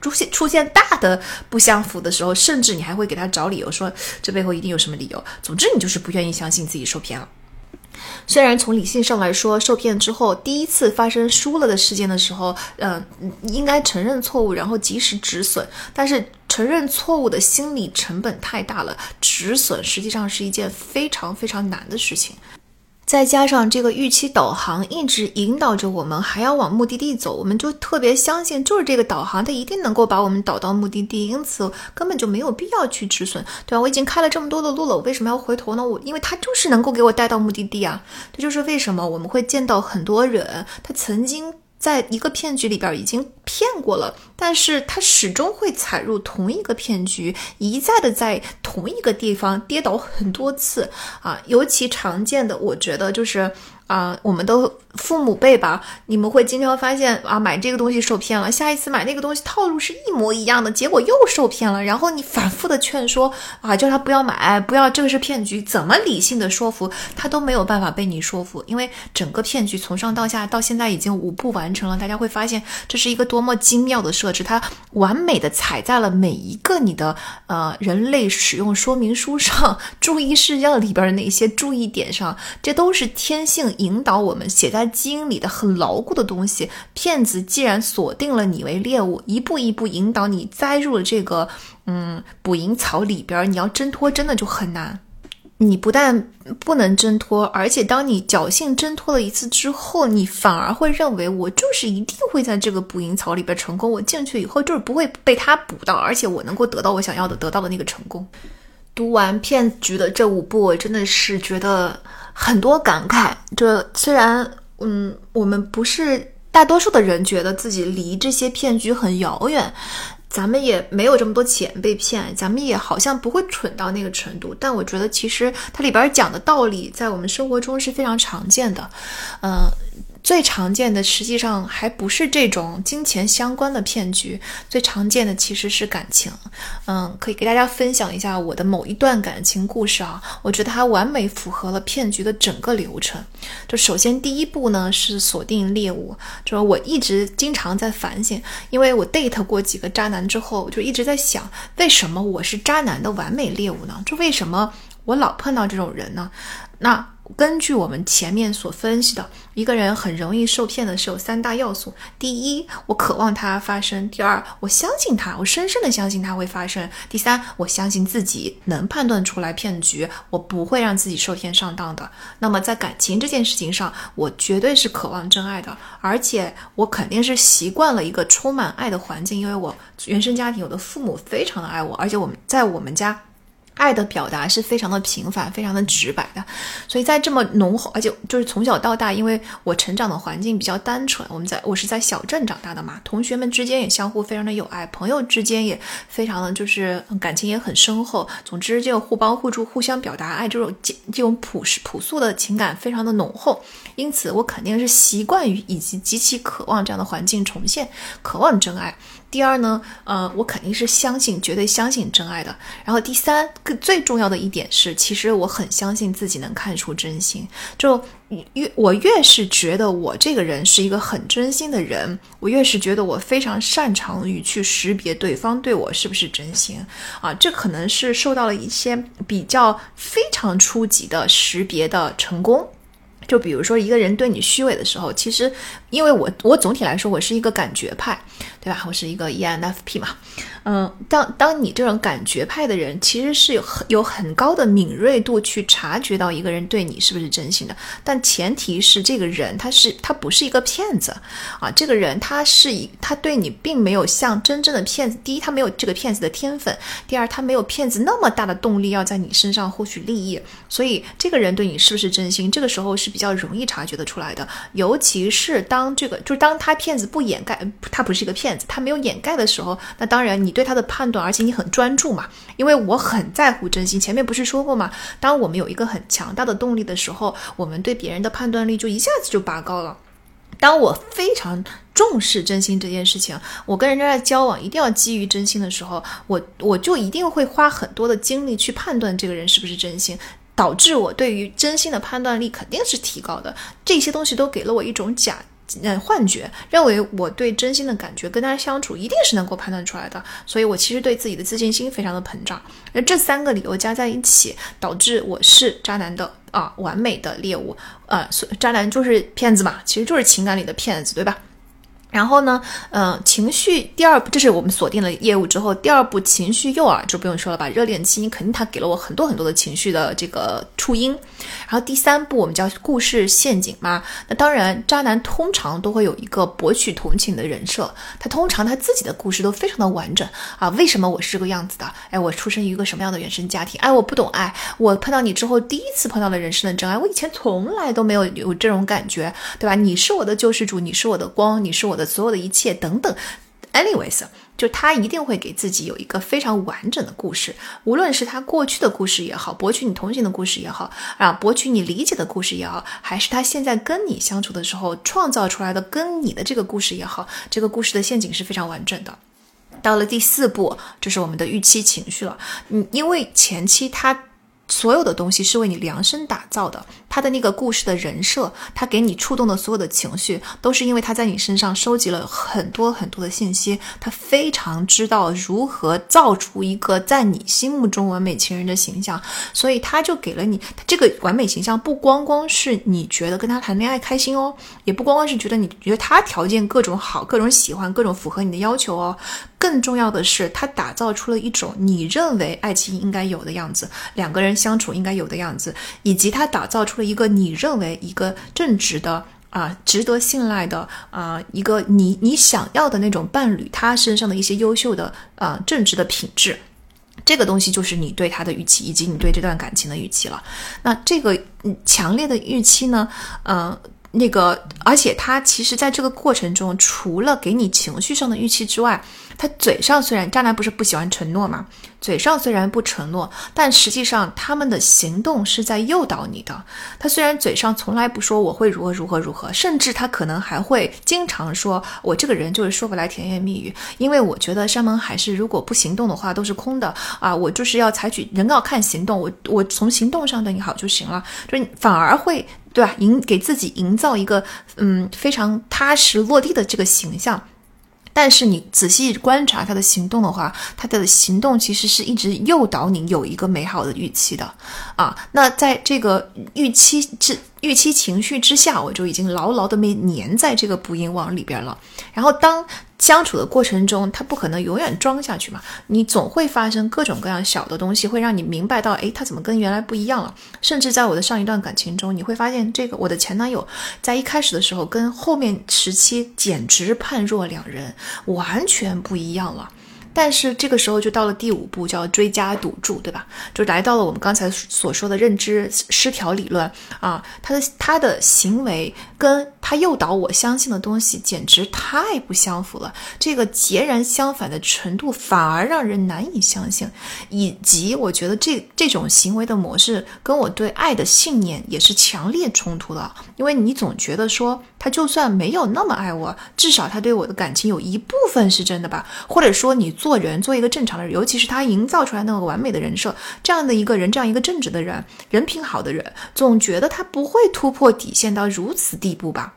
出现出现大的不相符的时候，甚至你还会给他找理由，说这背后一定有什么理由。总之，你就是不愿意相信自己受骗了。虽然从理性上来说，受骗之后第一次发生输了的事件的时候，呃，应该承认错误，然后及时止损。但是承认错误的心理成本太大了，止损实际上是一件非常非常难的事情。再加上这个预期导航一直引导着我们，还要往目的地走，我们就特别相信，就是这个导航它一定能够把我们导到目的地，因此根本就没有必要去止损，对吧？我已经开了这么多的路了，我为什么要回头呢？我因为它就是能够给我带到目的地啊，这就是为什么我们会见到很多人，他曾经。在一个骗局里边已经骗过了，但是他始终会踩入同一个骗局，一再的在同一个地方跌倒很多次。啊，尤其常见的，我觉得就是啊，我们都。父母辈吧，你们会经常发现啊，买这个东西受骗了，下一次买那个东西套路是一模一样的，结果又受骗了。然后你反复的劝说啊，叫他不要买，不要这个是骗局，怎么理性的说服他都没有办法被你说服，因为整个骗局从上到下到现在已经五步完成了。大家会发现这是一个多么精妙的设置，它完美的踩在了每一个你的呃人类使用说明书上 注意事项里边的那些注意点上，这都是天性引导我们写在。基因里的很牢固的东西，骗子既然锁定了你为猎物，一步一步引导你栽入了这个嗯捕蝇草里边，你要挣脱真的就很难。你不但不能挣脱，而且当你侥幸挣脱了一次之后，你反而会认为我就是一定会在这个捕蝇草里边成功。我进去以后就是不会被他捕到，而且我能够得到我想要的，得到的那个成功。读完骗局的这五步，我真的是觉得很多感慨。这虽然。嗯，我们不是大多数的人觉得自己离这些骗局很遥远，咱们也没有这么多钱被骗，咱们也好像不会蠢到那个程度。但我觉得其实它里边讲的道理，在我们生活中是非常常见的，嗯。最常见的实际上还不是这种金钱相关的骗局，最常见的其实是感情。嗯，可以给大家分享一下我的某一段感情故事啊，我觉得它完美符合了骗局的整个流程。就首先第一步呢是锁定猎物，就是我一直经常在反省，因为我 date 过几个渣男之后，就一直在想，为什么我是渣男的完美猎物呢？就为什么我老碰到这种人呢？那。根据我们前面所分析的，一个人很容易受骗的是有三大要素：第一，我渴望它发生；第二，我相信它，我深深的相信它会发生；第三，我相信自己能判断出来骗局，我不会让自己受骗上当的。那么在感情这件事情上，我绝对是渴望真爱的，而且我肯定是习惯了一个充满爱的环境，因为我原生家庭我的父母非常的爱我，而且我们在我们家。爱的表达是非常的平凡，非常的直白的，所以在这么浓厚，而且就是从小到大，因为我成长的环境比较单纯，我们在我是在小镇长大的嘛，同学们之间也相互非常的有爱，朋友之间也非常的就是感情也很深厚。总之，就互帮互助、互相表达爱这种这这种朴实朴素的情感非常的浓厚，因此我肯定是习惯于以及极其渴望这样的环境重现，渴望真爱。第二呢，呃，我肯定是相信，绝对相信真爱的。然后第三个最重要的一点是，其实我很相信自己能看出真心。就越我越是觉得我这个人是一个很真心的人，我越是觉得我非常擅长于去识别对方对我是不是真心啊。这可能是受到了一些比较非常初级的识别的成功。就比如说一个人对你虚伪的时候，其实因为我我总体来说我是一个感觉派，对吧？我是一个 ENFP 嘛。嗯，当当你这种感觉派的人，其实是有很有很高的敏锐度去察觉到一个人对你是不是真心的，但前提是这个人他是他不是一个骗子啊，这个人他是以他对你并没有像真正的骗子，第一他没有这个骗子的天分，第二他没有骗子那么大的动力要在你身上获取利益，所以这个人对你是不是真心，这个时候是比较容易察觉得出来的，尤其是当这个就是当他骗子不掩盖，他不是一个骗子他没有掩盖的时候，那当然你。对他的判断，而且你很专注嘛，因为我很在乎真心。前面不是说过吗？当我们有一个很强大的动力的时候，我们对别人的判断力就一下子就拔高了。当我非常重视真心这件事情，我跟人家的交往一定要基于真心的时候，我我就一定会花很多的精力去判断这个人是不是真心，导致我对于真心的判断力肯定是提高的。这些东西都给了我一种假。嗯幻觉，认为我对真心的感觉跟他相处一定是能够判断出来的，所以我其实对自己的自信心非常的膨胀。那这三个理由加在一起，导致我是渣男的啊完美的猎物啊，渣男就是骗子嘛，其实就是情感里的骗子，对吧？然后呢，嗯，情绪第二步，这是我们锁定了业务之后，第二步情绪诱饵就不用说了吧。热恋期，你肯定他给了我很多很多的情绪的这个初音。然后第三步我们叫故事陷阱嘛。那当然，渣男通常都会有一个博取同情的人设，他通常他自己的故事都非常的完整啊。为什么我是这个样子的？哎，我出生于一个什么样的原生家庭？哎，我不懂爱，我碰到你之后第一次碰到了人生的真爱，我以前从来都没有有这种感觉，对吧？你是我的救世主，你是我的光，你是我的。所有的一切等等，anyways，就他一定会给自己有一个非常完整的故事，无论是他过去的故事也好，博取你同情的故事也好，啊，博取你理解的故事也好，还是他现在跟你相处的时候创造出来的跟你的这个故事也好，这个故事的陷阱是非常完整的。到了第四步，就是我们的预期情绪了。嗯，因为前期他。所有的东西是为你量身打造的，他的那个故事的人设，他给你触动的所有的情绪，都是因为他在你身上收集了很多很多的信息，他非常知道如何造出一个在你心目中完美情人的形象，所以他就给了你这个完美形象，不光光是你觉得跟他谈恋爱开心哦，也不光光是觉得你觉得他条件各种好，各种喜欢，各种符合你的要求哦。更重要的是，他打造出了一种你认为爱情应该有的样子，两个人相处应该有的样子，以及他打造出了一个你认为一个正直的啊、值得信赖的啊、一个你你想要的那种伴侣，他身上的一些优秀的啊、正直的品质，这个东西就是你对他的预期，以及你对这段感情的预期了。那这个嗯强烈的预期呢，嗯。那个，而且他其实在这个过程中，除了给你情绪上的预期之外，他嘴上虽然渣男不是不喜欢承诺嘛，嘴上虽然不承诺，但实际上他们的行动是在诱导你的。他虽然嘴上从来不说我会如何如何如何，甚至他可能还会经常说我这个人就是说不来甜言蜜语，因为我觉得山盟海誓如果不行动的话都是空的啊，我就是要采取人要看行动，我我从行动上对你好就行了，就反而会。对吧？营给自己营造一个嗯非常踏实落地的这个形象，但是你仔细观察他的行动的话，他的行动其实是一直诱导你有一个美好的预期的啊。那在这个预期之预期情绪之下，我就已经牢牢的被粘在这个捕蝇网里边了。然后当相处的过程中，他不可能永远装下去嘛，你总会发生各种各样小的东西，会让你明白到，诶，他怎么跟原来不一样了？甚至在我的上一段感情中，你会发现，这个我的前男友在一开始的时候跟后面时期简直判若两人，完全不一样了。但是这个时候就到了第五步，叫追加赌注，对吧？就来到了我们刚才所说的认知失调理论啊，他的他的行为跟他诱导我相信的东西简直太不相符了，这个截然相反的程度反而让人难以相信，以及我觉得这这种行为的模式跟我对爱的信念也是强烈冲突的，因为你总觉得说他就算没有那么爱我，至少他对我的感情有一部分是真的吧，或者说你。做人，做一个正常的人，尤其是他营造出来那个完美的人设，这样的一个人，这样一个正直的人，人品好的人，总觉得他不会突破底线到如此地步吧。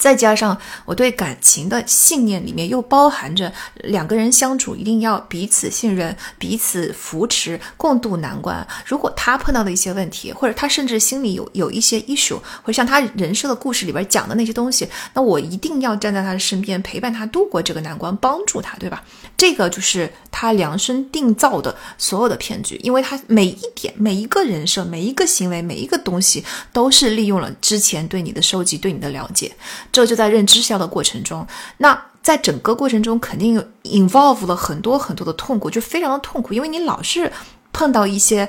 再加上我对感情的信念里面又包含着两个人相处一定要彼此信任、彼此扶持、共度难关。如果他碰到的一些问题，或者他甚至心里有有一些 issue，或者像他人生的故事里边讲的那些东西，那我一定要站在他的身边，陪伴他度过这个难关，帮助他，对吧？这个就是他量身定造的所有的骗局，因为他每一点、每一个人设、每一个行为、每一个东西，都是利用了之前对你的收集、对你的了解。这就在认知效的过程中，那在整个过程中肯定 involve 了很多很多的痛苦，就非常的痛苦，因为你老是碰到一些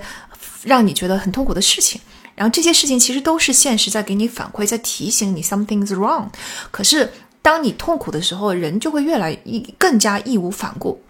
让你觉得很痛苦的事情，然后这些事情其实都是现实在给你反馈，在提醒你 something's wrong。可是当你痛苦的时候，人就会越来越更加义无反顾。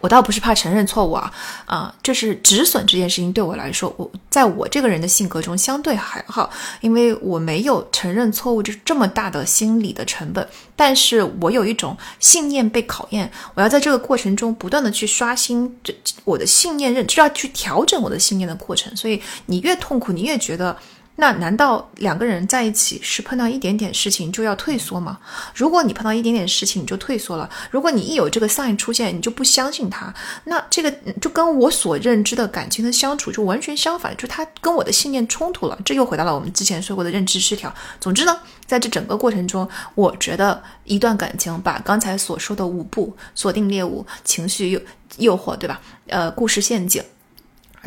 我倒不是怕承认错误啊，啊，就是止损这件事情对我来说，我在我这个人的性格中相对还好，因为我没有承认错误这这么大的心理的成本，但是我有一种信念被考验，我要在这个过程中不断的去刷新这我的信念认，就要去调整我的信念的过程，所以你越痛苦，你越觉得。那难道两个人在一起是碰到一点点事情就要退缩吗？如果你碰到一点点事情你就退缩了，如果你一有这个 sign 出现你就不相信他，那这个就跟我所认知的感情的相处就完全相反，就他跟我的信念冲突了。这又回到了我们之前说过的认知失调。总之呢，在这整个过程中，我觉得一段感情把刚才所说的五步：锁定猎物、情绪诱诱惑，对吧？呃，故事陷阱。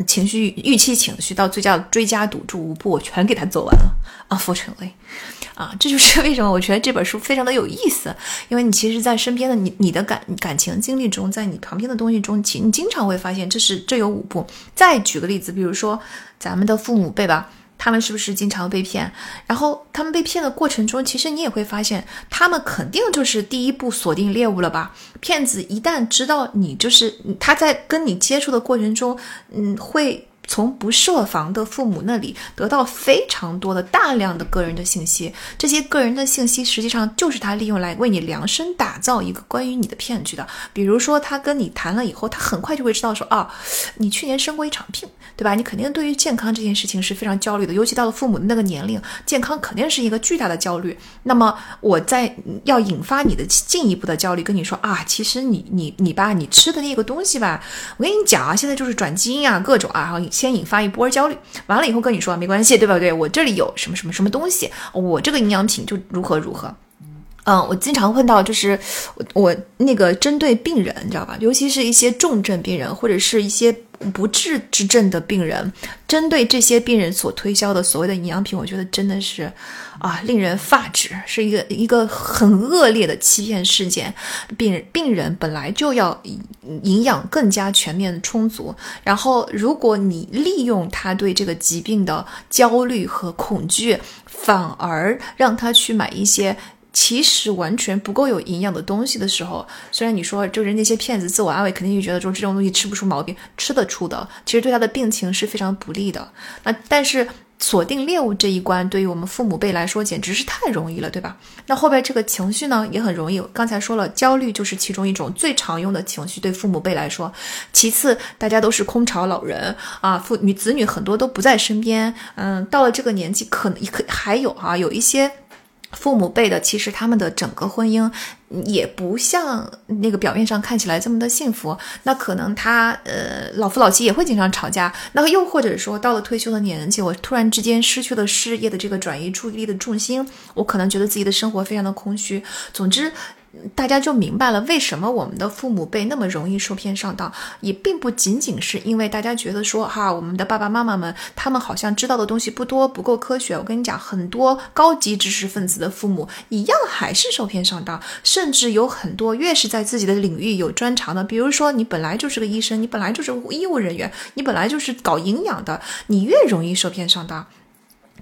情绪预期情绪到最佳追加赌注五步，我全给他做完了。Unfortunately，啊，这就是为什么我觉得这本书非常的有意思。因为你其实，在身边的你你的感感情经历中，在你旁边的东西中，其你经常会发现，这是这有五步。再举个例子，比如说咱们的父母辈吧。他们是不是经常被骗？然后他们被骗的过程中，其实你也会发现，他们肯定就是第一步锁定猎物了吧？骗子一旦知道你就是他在跟你接触的过程中，嗯，会。从不设防的父母那里得到非常多的大量的个人的信息，这些个人的信息实际上就是他利用来为你量身打造一个关于你的骗局的。比如说，他跟你谈了以后，他很快就会知道说，啊，你去年生过一场病，对吧？你肯定对于健康这件事情是非常焦虑的，尤其到了父母的那个年龄，健康肯定是一个巨大的焦虑。那么，我在要引发你的进一步的焦虑，跟你说啊，其实你你你吧，你吃的那个东西吧，我跟你讲啊，现在就是转基因啊，各种啊，然后。先引发一波焦虑，完了以后跟你说没关系，对吧？对我这里有什么什么什么东西，我这个营养品就如何如何。嗯，我经常碰到就是我那个针对病人，你知道吧？尤其是一些重症病人或者是一些。不治之症的病人，针对这些病人所推销的所谓的营养品，我觉得真的是啊，令人发指，是一个一个很恶劣的欺骗事件。病病人本来就要营养更加全面充足，然后如果你利用他对这个疾病的焦虑和恐惧，反而让他去买一些。其实完全不够有营养的东西的时候，虽然你说就是那些骗子自我安慰，肯定就觉得说这种东西吃不出毛病，吃得出的，其实对他的病情是非常不利的。那但是锁定猎物这一关，对于我们父母辈来说简直是太容易了，对吧？那后边这个情绪呢也很容易。刚才说了，焦虑就是其中一种最常用的情绪，对父母辈来说。其次，大家都是空巢老人啊，父女子女很多都不在身边。嗯，到了这个年纪，可能可还有啊，有一些。父母辈的，其实他们的整个婚姻也不像那个表面上看起来这么的幸福。那可能他呃老夫老妻也会经常吵架。那又或者说到了退休的年纪，我突然之间失去了事业的这个转移注意力的重心，我可能觉得自己的生活非常的空虚。总之。大家就明白了为什么我们的父母辈那么容易受骗上当，也并不仅仅是因为大家觉得说哈，我们的爸爸妈妈们他们好像知道的东西不多，不够科学。我跟你讲，很多高级知识分子的父母一样还是受骗上当，甚至有很多越是在自己的领域有专长的，比如说你本来就是个医生，你本来就是医务人员，你本来就是搞营养的，你越容易受骗上当，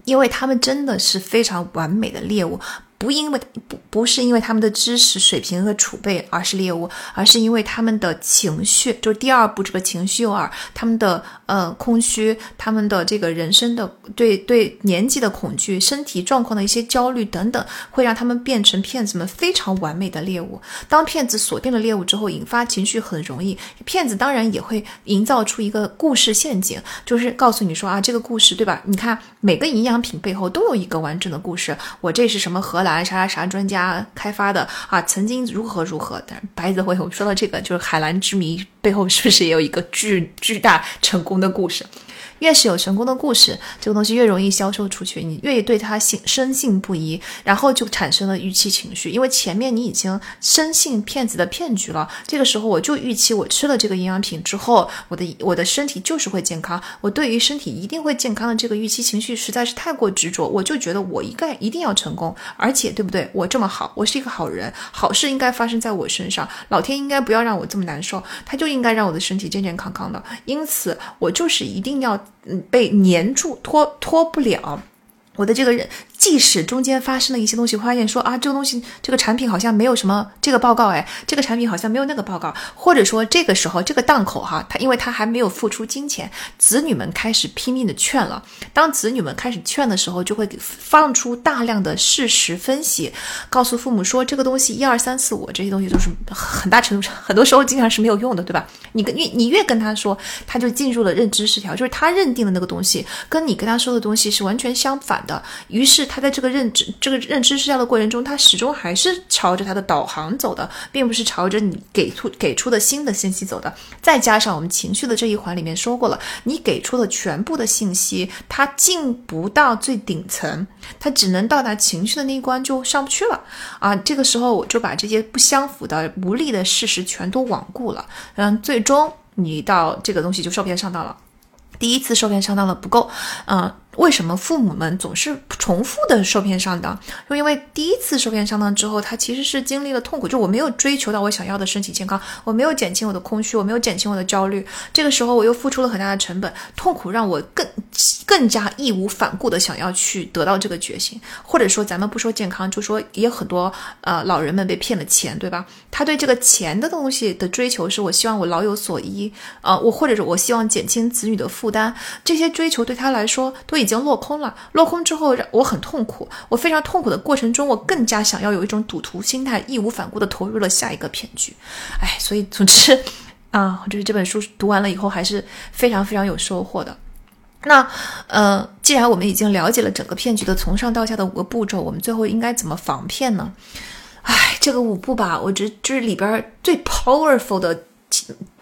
因为他们真的是非常完美的猎物。不因为不不是因为他们的知识水平和储备，而是猎物，而是因为他们的情绪，就是第二步这个情绪诱饵，他们的呃空虚，他们的这个人生的对对年纪的恐惧，身体状况的一些焦虑等等，会让他们变成骗子们非常完美的猎物。当骗子锁定了猎物之后，引发情绪很容易。骗子当然也会营造出一个故事陷阱，就是告诉你说啊，这个故事对吧？你看每个营养品背后都有一个完整的故事，我这是什么荷兰。啥啥啥专家开发的啊？曾经如何如何？但是白泽会，我说到这个，就是海蓝之谜背后是不是也有一个巨巨大成功的故事？越是有成功的故事，这个东西越容易销售出去，你越对它信深信不疑，然后就产生了预期情绪。因为前面你已经深信骗子的骗局了，这个时候我就预期我吃了这个营养品之后，我的我的身体就是会健康。我对于身体一定会健康的这个预期情绪实在是太过执着，我就觉得我应该一定要成功，而且对不对？我这么好，我是一个好人，好事应该发生在我身上，老天应该不要让我这么难受，他就应该让我的身体健健康康的。因此，我就是一定要。嗯，被粘住，脱脱不了。我的这个人即使中间发生了一些东西，发现说啊，这个东西这个产品好像没有什么这个报告，哎，这个产品好像没有那个报告，或者说这个时候这个档口哈，他因为他还没有付出金钱，子女们开始拼命的劝了。当子女们开始劝的时候，就会给放出大量的事实分析，告诉父母说这个东西一二三四五这些东西都是很大程度上，很多时候经常是没有用的，对吧？你跟越你越跟他说，他就进入了认知失调，就是他认定的那个东西跟你跟他说的东西是完全相反的，于是他他在这个认知这个认知失效的过程中，他始终还是朝着他的导航走的，并不是朝着你给出给出的新的信息走的。再加上我们情绪的这一环里面说过了，你给出的全部的信息，它进不到最顶层，它只能到达情绪的那一关就上不去了啊！这个时候我就把这些不相符的、无力的事实全都罔顾了，嗯，最终你到这个东西就受骗上当了。第一次受骗上当了不够，嗯。为什么父母们总是重复的受骗上当？就因为第一次受骗上当之后，他其实是经历了痛苦，就我没有追求到我想要的身体健康，我没有减轻我的空虚，我没有减轻我的焦虑。这个时候我又付出了很大的成本，痛苦让我更更加义无反顾的想要去得到这个决心。或者说，咱们不说健康，就说也很多呃老人们被骗了钱，对吧？他对这个钱的东西的追求是我希望我老有所依啊，我或者是我希望减轻子女的负担，这些追求对他来说都已。已经落空了，落空之后让我很痛苦。我非常痛苦的过程中，我更加想要有一种赌徒心态，义无反顾的投入了下一个骗局。哎，所以总之啊，就是这本书读完了以后还是非常非常有收获的。那呃，既然我们已经了解了整个骗局的从上到下的五个步骤，我们最后应该怎么防骗呢？哎，这个五步吧，我觉得这是里边最 powerful 的。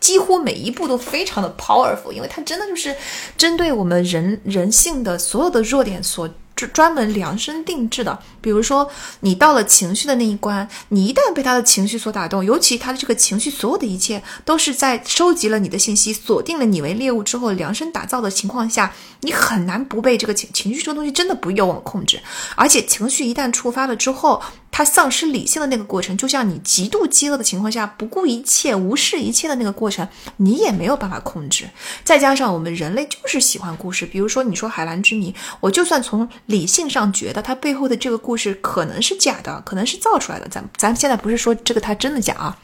几乎每一步都非常的 powerful，因为它真的就是针对我们人人性的所有的弱点所。专门量身定制的，比如说你到了情绪的那一关，你一旦被他的情绪所打动，尤其他的这个情绪，所有的一切都是在收集了你的信息，锁定了你为猎物之后量身打造的情况下，你很难不被这个情情绪这个东西真的不由我们控制。而且情绪一旦触发了之后，它丧失理性的那个过程，就像你极度饥饿的情况下不顾一切、无视一切的那个过程，你也没有办法控制。再加上我们人类就是喜欢故事，比如说你说海蓝之谜，我就算从理性上觉得它背后的这个故事可能是假的，可能是造出来的。咱咱现在不是说这个它真的假啊。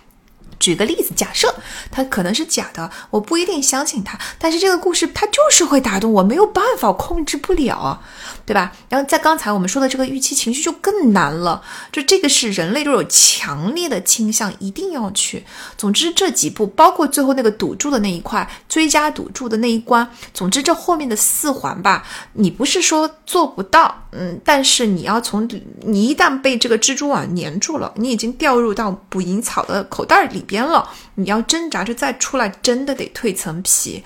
举个例子，假设它可能是假的，我不一定相信它，但是这个故事它就是会打动我，没有办法控制不了，对吧？然后在刚才我们说的这个预期情绪就更难了，就这个是人类都有强烈的倾向，一定要去。总之这几步，包括最后那个赌注的那一块，追加赌注的那一关，总之这后面的四环吧，你不是说做不到，嗯，但是你要从你一旦被这个蜘蛛网粘住了，你已经掉入到捕蝇草的口袋里。边了，你要挣扎着再出来，真的得蜕层皮，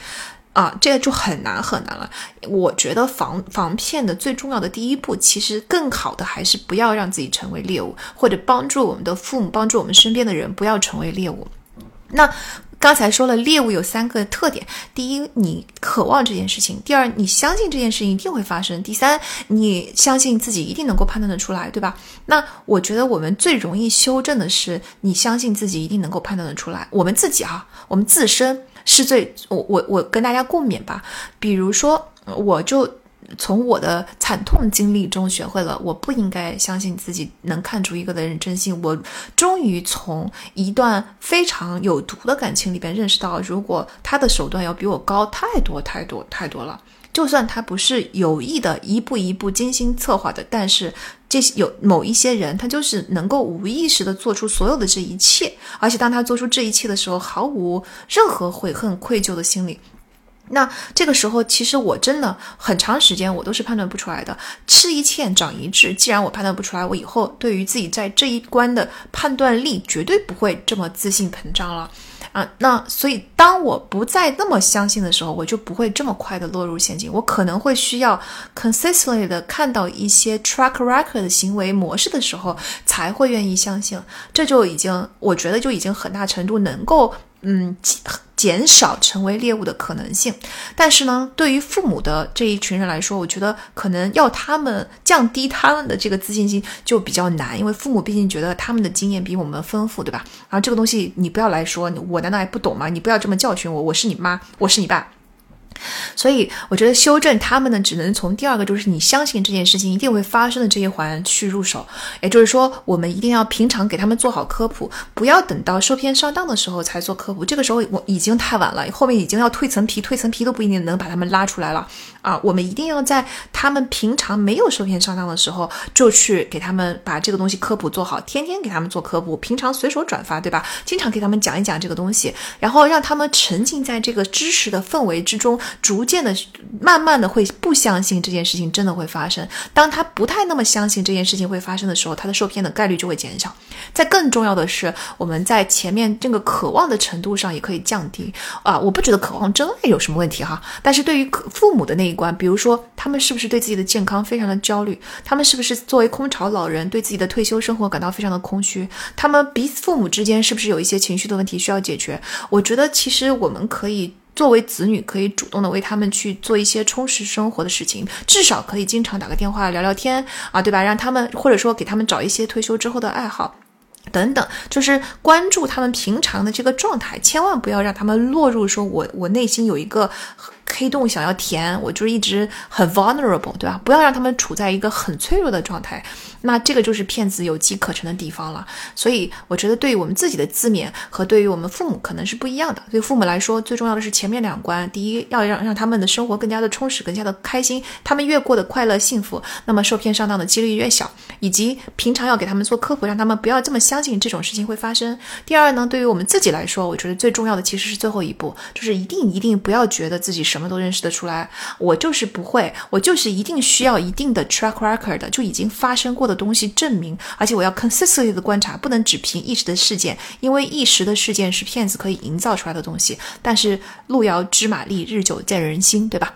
啊，这个就很难很难了。我觉得防防骗的最重要的第一步，其实更好的还是不要让自己成为猎物，或者帮助我们的父母，帮助我们身边的人不要成为猎物。那。刚才说了，猎物有三个特点：第一，你渴望这件事情；第二，你相信这件事情一定会发生；第三，你相信自己一定能够判断得出来，对吧？那我觉得我们最容易修正的是，你相信自己一定能够判断得出来。我们自己啊，我们自身是最……我我我跟大家共勉吧。比如说，我就。从我的惨痛经历中学会了，我不应该相信自己能看出一个的人真心。我终于从一段非常有毒的感情里边认识到，如果他的手段要比我高太多太多太多了，就算他不是有意的一步一步精心策划的，但是这些有某一些人，他就是能够无意识的做出所有的这一切，而且当他做出这一切的时候，毫无任何悔恨愧疚的心理。那这个时候，其实我真的很长时间我都是判断不出来的。吃一堑长一智，既然我判断不出来，我以后对于自己在这一关的判断力绝对不会这么自信膨胀了啊。那所以，当我不再那么相信的时候，我就不会这么快的落入陷阱。我可能会需要 consistently 的看到一些 track record 的行为模式的时候，才会愿意相信。这就已经，我觉得就已经很大程度能够。嗯，减少成为猎物的可能性。但是呢，对于父母的这一群人来说，我觉得可能要他们降低他们的这个自信心就比较难，因为父母毕竟觉得他们的经验比我们丰富，对吧？然后这个东西你不要来说，我难道还不懂吗？你不要这么教训我，我是你妈，我是你爸。所以我觉得修正他们呢，只能从第二个，就是你相信这件事情一定会发生的这一环去入手。也就是说，我们一定要平常给他们做好科普，不要等到受骗上当的时候才做科普。这个时候我已经太晚了，后面已经要蜕层皮，蜕层皮都不一定能把他们拉出来了啊！我们一定要在他们平常没有受骗上当的时候，就去给他们把这个东西科普做好，天天给他们做科普，平常随手转发，对吧？经常给他们讲一讲这个东西，然后让他们沉浸在这个知识的氛围之中，逐。渐的，慢慢的会不相信这件事情真的会发生。当他不太那么相信这件事情会发生的时候，他的受骗的概率就会减少。在更重要的是，我们在前面这个渴望的程度上也可以降低啊。我不觉得渴望真爱有什么问题哈，但是对于父母的那一关，比如说他们是不是对自己的健康非常的焦虑，他们是不是作为空巢老人对自己的退休生活感到非常的空虚，他们彼此父母之间是不是有一些情绪的问题需要解决？我觉得其实我们可以。作为子女，可以主动的为他们去做一些充实生活的事情，至少可以经常打个电话聊聊天啊，对吧？让他们或者说给他们找一些退休之后的爱好，等等，就是关注他们平常的这个状态，千万不要让他们落入说我我内心有一个。黑洞想要填，我就是一直很 vulnerable，对吧？不要让他们处在一个很脆弱的状态，那这个就是骗子有机可乘的地方了。所以我觉得，对于我们自己的自勉和对于我们父母可能是不一样的。对父母来说，最重要的是前面两关：第一，要让让他们的生活更加的充实，更加的开心。他们越过得快乐幸福，那么受骗上当的几率越小。以及平常要给他们做科普，让他们不要这么相信这种事情会发生。第二呢，对于我们自己来说，我觉得最重要的其实是最后一步，就是一定一定不要觉得自己是。什么都认识得出来，我就是不会，我就是一定需要一定的 track record，就已经发生过的东西证明，而且我要 consistently 的观察，不能只凭一时的事件，因为一时的事件是骗子可以营造出来的东西，但是路遥知马力，日久见人心，对吧？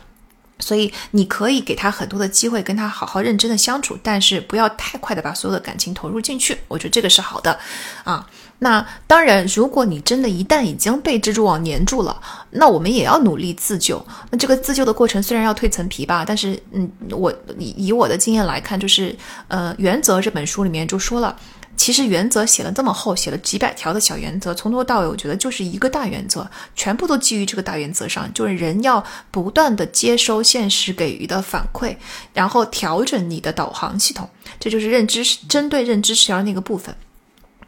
所以你可以给他很多的机会，跟他好好认真的相处，但是不要太快的把所有的感情投入进去。我觉得这个是好的，啊，那当然，如果你真的一旦已经被蜘蛛网粘住了，那我们也要努力自救。那这个自救的过程虽然要蜕层皮吧，但是，嗯，我以以我的经验来看，就是，呃，原则这本书里面就说了。其实原则写了这么厚，写了几百条的小原则，从头到尾，我觉得就是一个大原则，全部都基于这个大原则上，就是人要不断的接收现实给予的反馈，然后调整你的导航系统，这就是认知针对认知失调那个部分。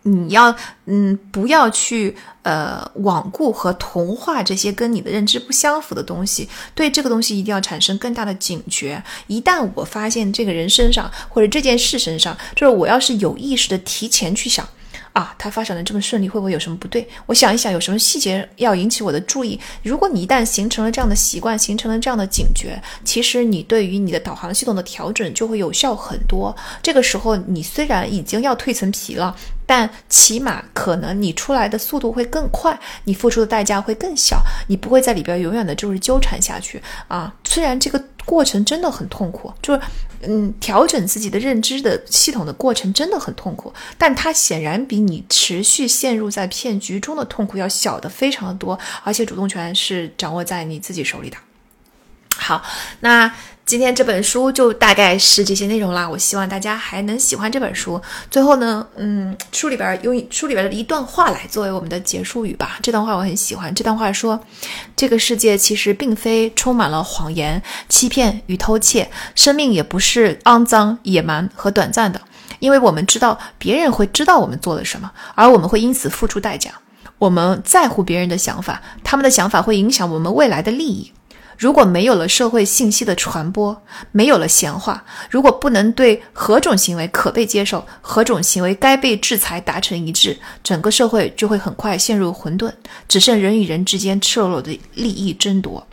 你要嗯，不要去呃罔顾和同化这些跟你的认知不相符的东西，对这个东西一定要产生更大的警觉。一旦我发现这个人身上或者这件事身上，就是我要是有意识的提前去想。啊，它发展的这么顺利，会不会有什么不对？我想一想，有什么细节要引起我的注意？如果你一旦形成了这样的习惯，形成了这样的警觉，其实你对于你的导航系统的调整就会有效很多。这个时候，你虽然已经要蜕层皮了，但起码可能你出来的速度会更快，你付出的代价会更小，你不会在里边永远的就是纠缠下去啊。虽然这个过程真的很痛苦，就是。嗯，调整自己的认知的系统的过程真的很痛苦，但它显然比你持续陷入在骗局中的痛苦要小的非常的多，而且主动权是掌握在你自己手里的。好，那。今天这本书就大概是这些内容啦，我希望大家还能喜欢这本书。最后呢，嗯，书里边用书里边的一段话来作为我们的结束语吧。这段话我很喜欢。这段话说：“这个世界其实并非充满了谎言、欺骗与偷窃，生命也不是肮脏、野蛮和短暂的，因为我们知道别人会知道我们做了什么，而我们会因此付出代价。我们在乎别人的想法，他们的想法会影响我们未来的利益。”如果没有了社会信息的传播，没有了闲话，如果不能对何种行为可被接受，何种行为该被制裁达成一致，整个社会就会很快陷入混沌，只剩人与人之间赤裸裸的利益争夺。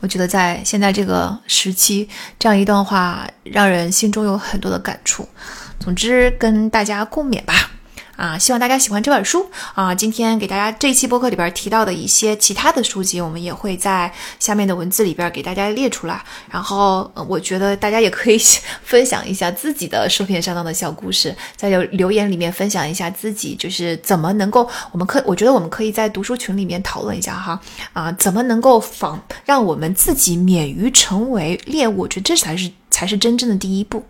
我觉得在现在这个时期，这样一段话让人心中有很多的感触。总之，跟大家共勉吧。啊，希望大家喜欢这本书啊！今天给大家这一期播客里边提到的一些其他的书籍，我们也会在下面的文字里边给大家列出来。然后，我觉得大家也可以分享一下自己的受骗上当的小故事，在留留言里面分享一下自己就是怎么能够，我们可我觉得我们可以在读书群里面讨论一下哈啊，怎么能够防让我们自己免于成为猎物？我觉得这才是才是真正的第一步。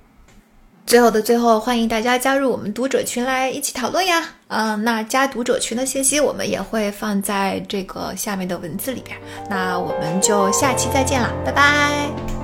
最后的最后，欢迎大家加入我们读者群来一起讨论呀！嗯，那加读者群的信息我们也会放在这个下面的文字里边。那我们就下期再见了，拜拜。